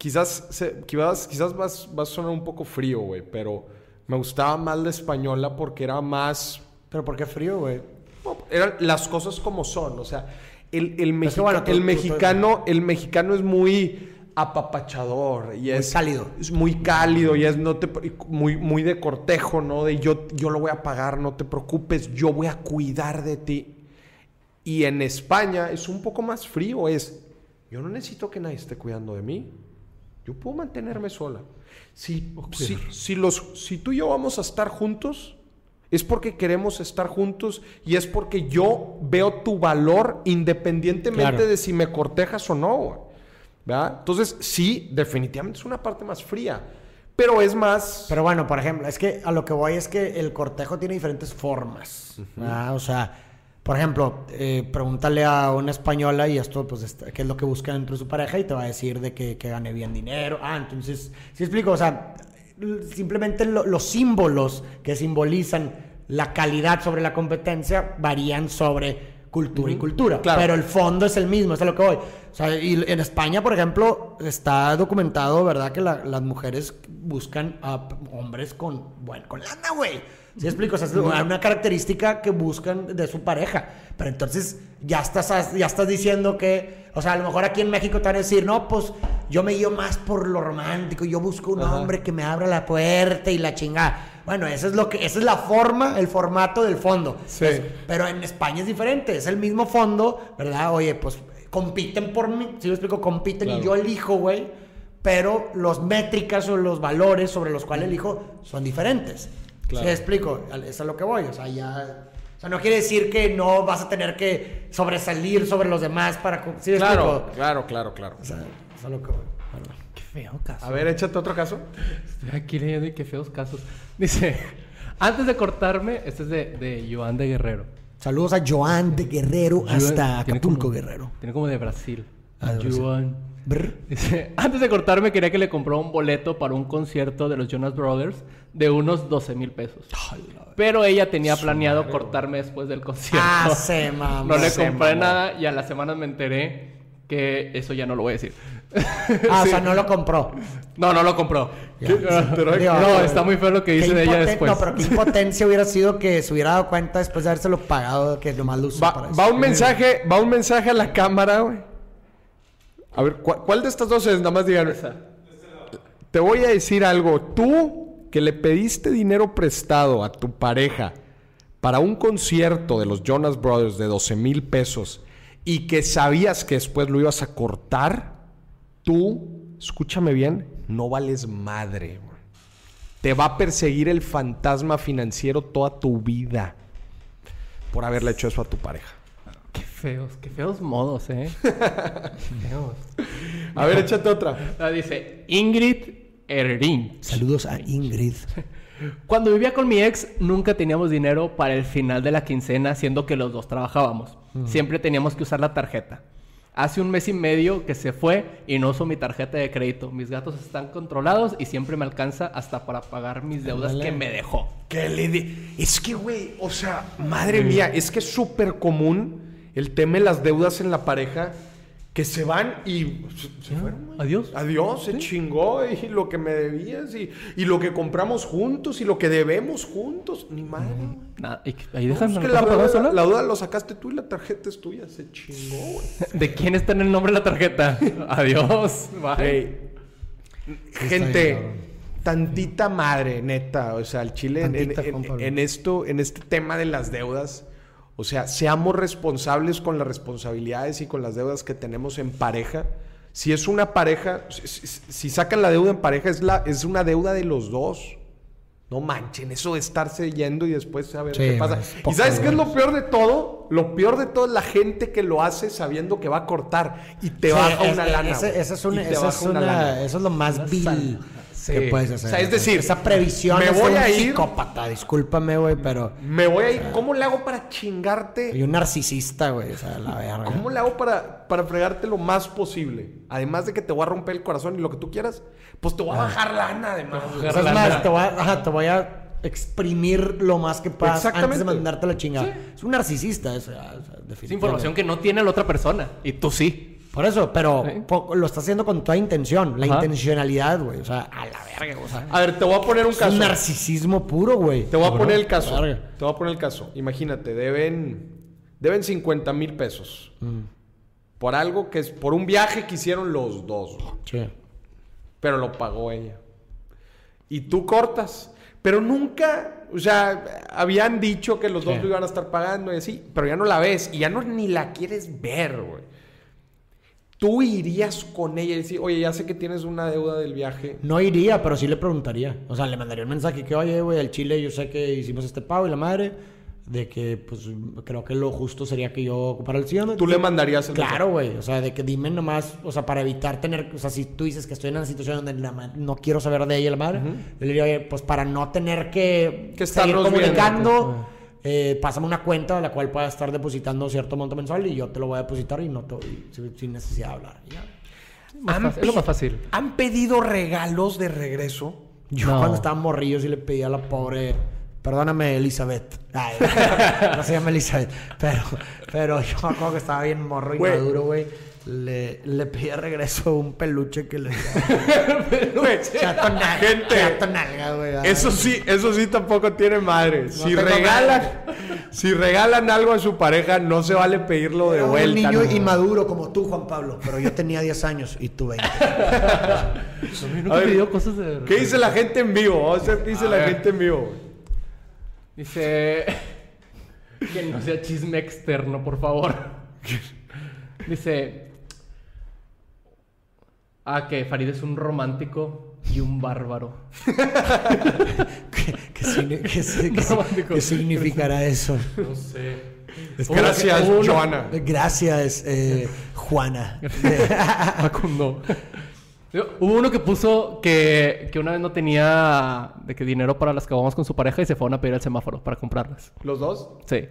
Quizás, se- quizás, quizás vas- va a sonar un poco frío, güey, pero me gustaba más la española porque era más. ¿Pero por qué frío, güey? Eran las cosas como son, o sea, el, el, Es que mexica- bueno, tú- el tú- tú- mexicano, el mexicano es muy apapachador y es cálido. es muy cálido y es no te muy muy de cortejo, ¿no? De yo yo lo voy a pagar, no te preocupes, yo voy a cuidar de ti. Y en España es un poco más frío, es yo no necesito que nadie esté cuidando de mí. Yo puedo mantenerme sola. Si, si, si los, si tú y yo vamos a estar juntos, es porque queremos estar juntos y es porque yo veo tu valor independientemente Claro. de si me cortejas o no. ¿Verdad? Entonces, sí, definitivamente es una parte más fría. Pero es más. Pero bueno, por ejemplo, es que a lo que voy es que el cortejo tiene diferentes formas. ¿verdad? O sea, por ejemplo, eh, pregúntale a una española y esto, pues, está- qué es lo que busca dentro de su pareja y te va a decir de que, que gane bien dinero. Ah, entonces, ¿sí explico? O sea, simplemente lo- los símbolos que simbolizan la calidad sobre la competencia varían sobre cultura y cultura. Claro. Pero el fondo es el mismo, es a lo que voy. O sea, y en España, por ejemplo, está documentado, ¿verdad? Que la- las mujeres buscan a hombres con, bueno, con lana, güey. ¿Sí explico? O sea, es una característica que buscan de su pareja. Pero entonces ya estás, ya estás diciendo que, o sea, a lo mejor aquí en México te van a decir, no, pues yo me guío más por lo romántico, yo busco un Ajá. hombre que me abra la puerta y la chingada. Bueno, eso es lo que, esa es la forma, el formato del fondo. Sí. Es- pero en España es diferente, es el mismo fondo, ¿verdad? Oye, pues compiten por mí, si yo explico, compiten Claro. y yo elijo, güey, pero los métricas o los valores sobre los cuales elijo son diferentes. Claro. ¿Sí explico? Eso es a lo que voy, o sea, ya... O sea, no quiere decir que no vas a tener que sobresalir sobre los demás para... co- ¿Sí me claro, explico? claro, claro, claro. O sea, eso es a lo que voy. Bueno. Qué feo caso. A ver, échate otro caso. Estoy aquí leyendo y qué feos casos. Dice, antes de cortarme, este es de, de Joan de Guerrero. Saludos a Joan de Guerrero hasta Acapulco, como- Guerrero. Tiene como de Brasil. Ah, de Brasil. Joan. Dice, antes de cortarme quería que le compró un boleto para un concierto de los Jonas Brothers de unos 12 mil pesos. Pero ella tenía planeado cortarme después del concierto. Ah, se mamó. No le Se compré mamó. nada y a la semana me enteré que eso ya no lo voy a decir. Ah, o sea, no lo compró. No, no lo compró. No, está muy feo lo que dice de ella después. No, pero qué impotencia hubiera sido que se hubiera dado cuenta después de habérselo pagado que nomás lo usó para Va, eso. va un mensaje, va un mensaje a la cámara, güey. A ver, ¿cuál, cuál de estas dos es? Nada más. Esa. Te voy a decir algo. Tú que le pediste dinero prestado a tu pareja para un concierto de los Jonas Brothers de 12 mil pesos y que sabías que después lo ibas a cortar, tú, escúchame bien, no vales madre. Te va a perseguir el fantasma financiero toda tu vida por haberle hecho eso a tu pareja. Qué feos, qué feos modos, ¿eh? feos. A ver, échate otra. Ah, dice Ingrid Erin. Saludos a Ingrid. Cuando vivía con mi ex, nunca teníamos dinero para el final de la quincena, siendo que los dos trabajábamos. Siempre teníamos que usar la tarjeta. Hace un mes y medio que se fue y no uso mi tarjeta de crédito. Mis gatos están controlados y siempre me alcanza hasta para pagar mis deudas que me dejó. Que le de... Es que, güey, o sea, madre mía, es que es súper común el tema de las deudas en la pareja que se van y se, se fueron, güey. Adiós. Adiós, se chingó y lo que me debías y, y lo que compramos juntos y lo que debemos juntos. Ni madre. Nada, ahí No, dejan es que ¿no la, deuda, la deuda lo sacaste tú y la tarjeta es tuya. Se chingó, güey. ¿De quién está en el nombre de la tarjeta? Adiós. Bye. Gente, tantita madre, neta. O sea, el Chile en, en esto, en este tema de las deudas. O sea, seamos responsables con las responsabilidades y con las deudas que tenemos en pareja. Si es una pareja, si, sacan la deuda en pareja, es, la, es una deuda de los dos. No manchen, eso de estarse yendo y después saber Sí, qué pasa. ¿Y sabes qué es lo peor de todo? Lo peor de todo es la gente que lo hace sabiendo que va a cortar y te Sí, baja es- una lana. ese- es es una- lana. eso es lo más vil Sí. puedes hacer. O sea, es decir, esa previsión me es de voy un a ir- psicópata, discúlpame, güey, pero Me voy a ir. ¿Cómo le hago para chingarte? y un narcisista, güey, o sea, la verga. ¿Cómo le hago para, para fregarte lo más posible? Además de que te voy a romper el corazón y lo que tú quieras, pues te voy a bajar lana además. O sea, es más, te voy, a, ajá, te voy a exprimir lo más que puedas antes de mandarte la chingada. Es un narcisista, eso, o sea, Es información que no tiene la otra persona. Y tú sí. Por eso, pero Sí. po- lo está haciendo con toda intención, la Ajá. intencionalidad, güey. O sea, a la verga, o sea. A ver, te voy a poner un Es caso. un narcisismo puro, güey. Te voy a poner el caso. Te voy a poner el caso. Imagínate, deben, deben 50 mil pesos. Mm. Por algo que es, por un viaje que hicieron los dos. Sí. pero lo pagó ella. Y tú cortas. Pero nunca, o sea, habían dicho que los dos lo iban a estar pagando y así, pero ya no la ves y ya no ni la quieres ver, güey. Tú irías con ella y decir, oye, ya sé que tienes una deuda del viaje. No iría, pero sí le preguntaría. O sea, le mandaría un mensaje que, oye, güey, al Chile yo sé que hicimos este pago y la madre, de que, pues, creo que lo justo sería que yo ocupara el sillón. Tú le mandarías el Claro, güey. O sea, de que dime nomás, o sea, para evitar tener, o sea, si tú dices que estoy en una situación donde la no quiero saber de ella la madre, yo le diría, oye, pues para no tener que, Que seguir estarnos comunicando, eh, pásame una cuenta a la cual pueda estar depositando cierto monto mensual y yo te lo voy a depositar y no te, y sin, necesidad de hablar. Y ya. Más Han fácil- es lo más fácil. ¿Han pedido regalos de regreso? Yo No. cuando estaba morrillo sí le pedí a la pobre, perdóname Elizabeth. Ay, no se llama Elizabeth, pero, pero yo me acuerdo que estaba bien morro y maduro, güey. Le, le pedí de regreso un peluche que le Chato nalga, Gente, chato nalga, güey. Eso sí, eso sí tampoco tiene madre. si regalan, si regalan algo a su pareja, no se vale pedirlo de vuelta. un niño ¿no? inmaduro como tú, Juan Pablo, pero yo tenía 10 años y tú 20. A mí nunca A ver, he pedido cosas de... ¿Qué dice la gente en vivo? Vamos a ver qué dice A la ver. gente en vivo. Dice... que no sea chisme externo, por favor. Dice... Ah, que Farid es un romántico y un bárbaro. ¿Qué, qué signi- qué si- qué- Romántico. qué significará eso? No sé. Gracias, Uno- Joana. Gracias, eh, Juana. Facundo. Hubo uno que puso que, que una vez no tenía de que dinero para las que vamos con su pareja y se fueron a pedir al semáforo para comprarlas. ¿Los dos? Sí.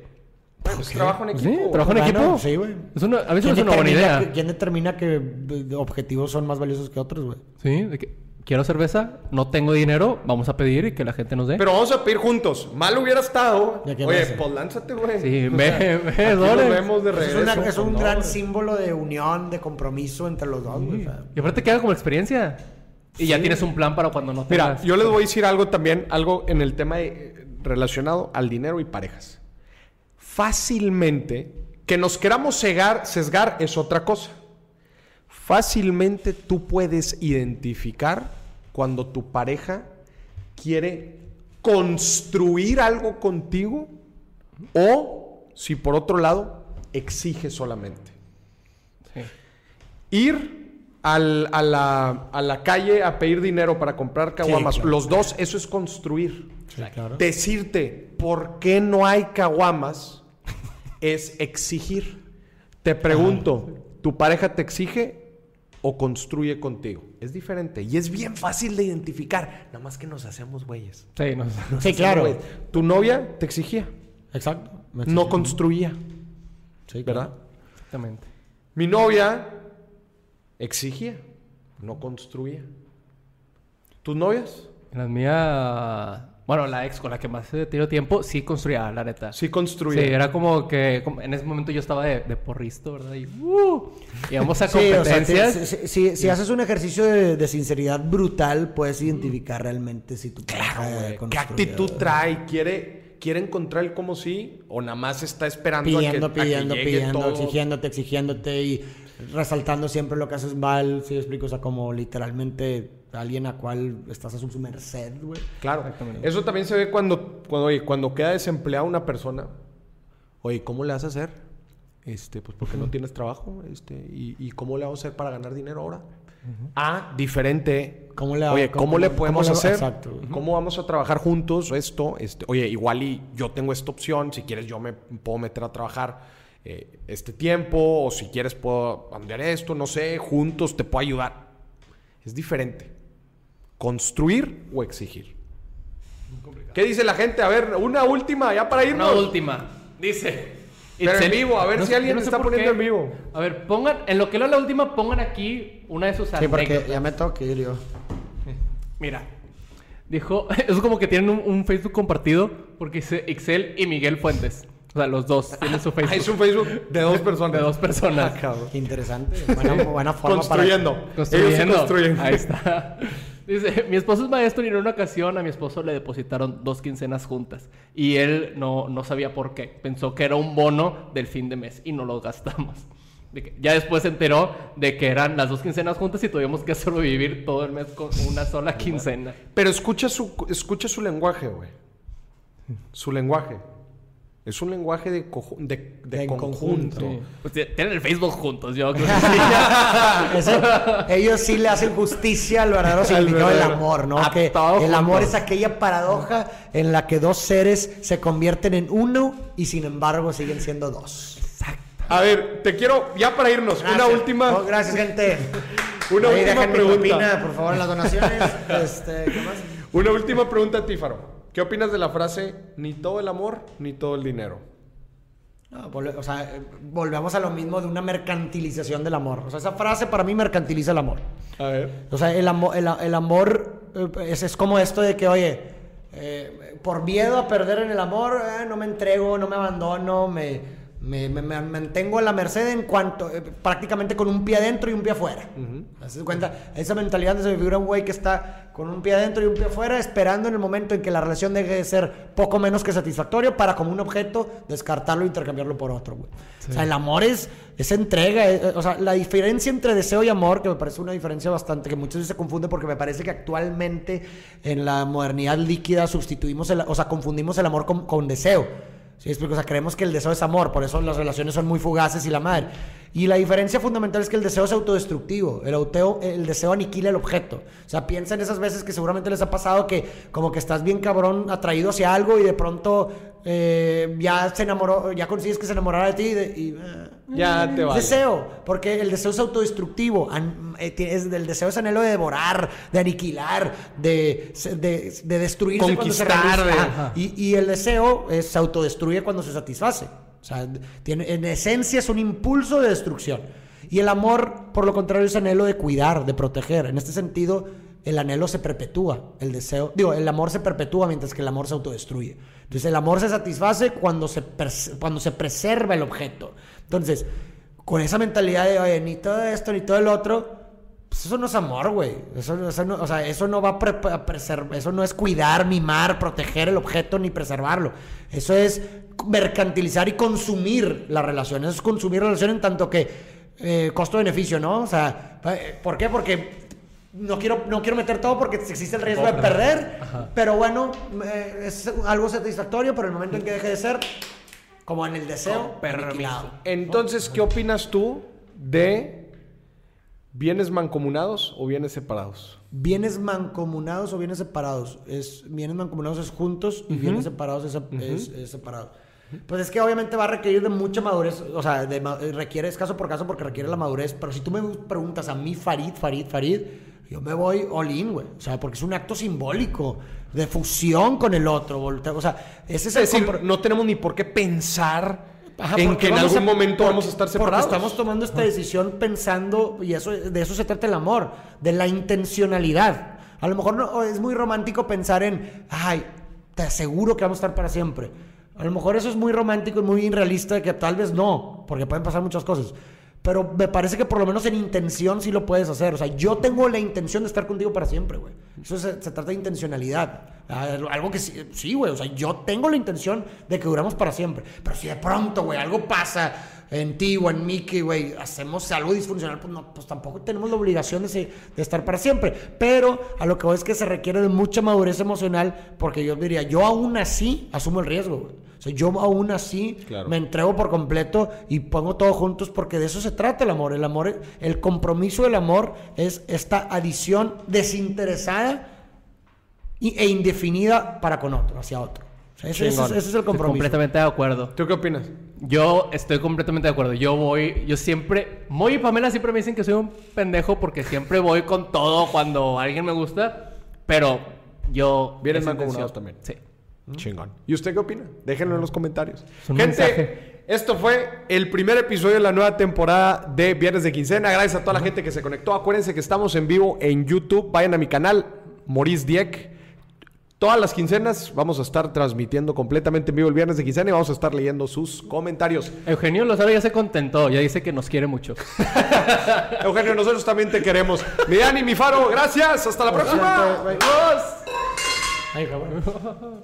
Pues trabajo en Sí, equipo. güey. trabajo en Bueno, equipo. sí, güey. Es una- a mí se me ¿Quién hace una buena idea. ¿Quién determina que eh, objetivos son más valiosos que otros, güey? Sí, de que quiero cerveza, no tengo dinero, vamos a pedir y que la gente nos dé. Pero vamos a pedir juntos. Mal hubiera estado. Oye, pues lánzate, güey. Sí, me- sea, me aquí nos vemos de Pues es, regreso. una- es un pues, gran símbolo de unión, de compromiso entre los dos, güey. Y aparte queda como experiencia. Y ya tienes un plan para cuando no Mira, tengas. yo les voy a decir algo también, algo en el tema de- eh, relacionado al dinero y parejas. Fácilmente, que nos queramos cegar, sesgar es otra cosa. Fácilmente tú puedes identificar cuando tu pareja quiere construir algo contigo O si por otro lado exige solamente. Sí. Ir al- a, la, a la calle a pedir dinero para comprar caguamas, claro. los dos, eso es construir. Sí, claro. Decirte por qué no hay caguamas es exigir. Te pregunto, ¿tu pareja te exige o construye contigo? Es diferente y es bien fácil de identificar. Nada más que nos hacemos güeyes. Sí, no, Nos Sí, hacemos claro. güeyes. Tu novia te exigía, Exacto. No construía, Sí, ¿verdad? exactamente. Mi novia exigía, no construía. ¿Tus novias? La mía. Bueno, la ex con la que más he tenido tiempo, sí construía, la neta. Sí Sí, construía. era como que como- en ese momento yo estaba de, de porristo, ¿verdad? Y uh, íbamos a Sí, o sea, competencias. te- si, si- si haces un ejercicio de, de sinceridad brutal, puedes identificar realmente si tu pareja Güey, ¿Qué actitud trae? ¿Quiere, ¿Quiere encontrar el como sí? ¿O nada más está esperando Pidiendo, a que, a que pidiendo, pidiendo, todo? exigiéndote, exigiéndote y resaltando siempre lo que haces mal, si explico, o sea, como literalmente alguien a cual estás a su merced, güey. Claro. Exactamente. Eso también se ve cuando, cuando, oye, cuando queda desempleada una persona. Oye, ¿cómo le vas a hacer? Este, pues porque no tienes trabajo. Este, y, y cómo le vamos a hacer para ganar dinero ahora? Ah, diferente. ¿Cómo le- oye, ¿cómo, cómo- le cómo podemos le- hacer? exacto. ¿Cómo vamos a trabajar juntos esto? Este, oye, igual y yo tengo esta opción. Si quieres, yo me puedo meter a trabajar eh, este tiempo. O si quieres, puedo cambiar esto. No sé, juntos te puedo ayudar. Es diferente. ¿Construir o exigir? ¿Qué dice la gente? A ver, una última, ya para irnos. Una última. Dice. Pero en vivo, a ver No si alguien no sé está poniendo qué. en vivo. A ver, pongan, en lo que leo la última, pongan aquí una de sus Sí, porque anécdotas. ya me tengo que ir yo. Mira, dijo, es como que tienen un, un Facebook compartido porque dice Excel y Miguel Fuentes. O sea, los dos tienen su Ah, Facebook. es un Facebook de dos personas. De dos personas. Ah, cabrón. Qué interesante. Buena, buena forma Construyendo. para... Construyendo. Ellos se construyen. Ahí está. Dice, mi esposo es maestro y en una ocasión a mi esposo le depositaron dos quincenas juntas. Y él no, no sabía por qué. Pensó que era un bono del fin de mes y no lo gastamos. De que- ya después se enteró de que eran las dos quincenas juntas y tuvimos que sobrevivir todo el mes con una sola quincena. Pero escucha su, escucha su lenguaje, güey. Su lenguaje. Es un lenguaje de, de, de conjunto. conjunto. Sí. Pues tienen el Facebook juntos, yo creo que sí, ellos sí le hacen justicia al verdadero significado del amor, ¿no? A Que todos el amor es aquella paradoja en la que dos seres se convierten en uno y sin embargo siguen siendo dos. A ver, te quiero, ya para irnos, una última. Oh, gracias, gente. Una Ahí última pregunta. propina, por favor, en las donaciones. Este, ¿qué más? Una última pregunta a ti, Faro. ¿Qué opinas de la frase ni todo el amor ni todo el dinero? No, o sea, eh, volvemos a lo mismo de una mercantilización del amor. O sea, esa frase para mí mercantiliza el amor. A ver. O sea, el, amo- el, el amor eh, es, es como esto de que, oye, eh, por miedo a perder en el amor, eh, no me entrego, no me abandono, me, me, me- me mantengo a la merced en cuanto, eh, prácticamente con un pie adentro y un pie afuera. ¿Te das cuenta? Esa mentalidad de se me figura un güey que está con un pie adentro y un pie afuera, esperando en el momento en que la relación deje de ser poco menos que satisfactorio para como un objeto descartarlo e intercambiarlo por otro, güey. O sea, el amor es, es entrega. eh, eh, o sea, la diferencia entre deseo y amor, que me parece una diferencia bastante, que muchas veces se confunde porque me parece que actualmente en la modernidad líquida sustituimos, el, o sea, confundimos el amor con, con deseo. ¿Sí? explico? O sea, creemos que el deseo es amor, por eso las relaciones son muy fugaces y la madre. Y la diferencia fundamental es que el deseo es autodestructivo. El, auteo- el deseo aniquila el objeto. O sea, piensa en esas veces que seguramente les ha pasado que como que estás bien cabrón atraído hacia algo y de pronto eh, ya se enamoró, ya consigues que se enamorara de ti y, de- y, eh, Ya te vale. Deseo, porque el deseo es autodestructivo. An- eh, es- el deseo es anhelo de devorar, de aniquilar, de, de, de destruirse cuando se Conquistar, realiza. Y, y el deseo se autodestruye cuando se satisface. O sea, tiene, en esencia es un impulso de destrucción. Y el amor, por lo contrario, es anhelo de cuidar, de proteger. En este sentido, el anhelo se perpetúa. El deseo, digo, el amor se perpetúa mientras que el amor se autodestruye. Entonces, el amor se satisface cuando se, cuando se preserva el objeto. Entonces, con esa mentalidad de, oye, ni todo esto, ni todo el otro, pues eso no es amor, güey. Eso, eso no, o sea, eso no va a, pre- a preservar, eso no es cuidar, mimar, proteger el objeto ni preservarlo. Eso es mercantilizar y consumir la relación. Eso es consumir la relación en tanto que eh, costo-beneficio, ¿no? O sea, eh, ¿por qué? Porque no quiero, no quiero meter todo porque existe el riesgo de perder, pero bueno, eh, es algo satisfactorio, pero el momento en que deje de ser, como en el deseo, Con permiso. Entonces, ¿qué opinas tú de bienes mancomunados o bienes separados? Bienes mancomunados o bienes separados. Es, bienes mancomunados es juntos y bienes separados es, es- es separado. Pues es que obviamente va a requerir de mucha madurez, o sea, de ma- requiere es caso por caso porque requiere la madurez, pero si tú me preguntas a mí, Farid, Farid, Farid, yo me voy all in, güey. O sea, porque es un acto simbólico de fusión con el otro. O sea, ese es, Es el decir, no tenemos ni por qué pensar Ajá, en que en algún a- momento porque- vamos a estar separados. Porque estamos tomando esta decisión pensando, y eso, de eso se trata el amor, de la intencionalidad. A lo mejor no, es muy romántico pensar en, ay, te aseguro que vamos a estar para siempre. A lo mejor eso es muy romántico y muy irrealista, de que tal vez no, porque pueden pasar muchas cosas. Pero me parece que por lo menos en intención sí lo puedes hacer. O sea, yo tengo la intención de estar contigo para siempre, güey. Eso se, trata de intencionalidad. Algo que sí, güey. O sea, yo tengo la intención de que duramos para siempre. Pero si de pronto, güey, algo pasa en ti o en mí que, güey, hacemos algo disfuncional, pues, pues tampoco tenemos la obligación de, de estar para siempre. Pero a lo que voy es que se requiere de mucha madurez emocional porque yo diría, yo aún así asumo el riesgo, güey. O sea, yo aún así Claro. me entrego por completo y pongo todo juntos porque de eso se trata el amor. El amor, el compromiso del amor es esta adición desinteresada y- e indefinida para con otro, hacia otro. O sea, ese, ese es- Chingón. ese es el Estoy compromiso. completamente de acuerdo. ¿Tú qué opinas? Yo estoy completamente de acuerdo. Yo voy, yo siempre, Moy y Pamela siempre me dicen que soy un pendejo porque siempre voy con todo cuando alguien me gusta, pero yo... Vienes intención- también. Sí. Chingón. ¿Y usted qué opina? Déjenlo en los comentarios. Gente, mensaje. esto fue el primer episodio de la nueva temporada de Viernes de Quincena. Gracias a toda la gente que se conectó. Acuérdense que estamos en vivo en YouTube. Vayan a mi canal, Maurice Dieck. Todas las quincenas vamos a estar transmitiendo completamente en vivo el Viernes de Quincena y vamos a estar leyendo sus comentarios. Eugenio Lozano ya se contentó, ya dice que nos quiere mucho. Eugenio, nosotros también te queremos. Mi Dani, mi Faro, gracias. Hasta la próxima. Ay, cabrón.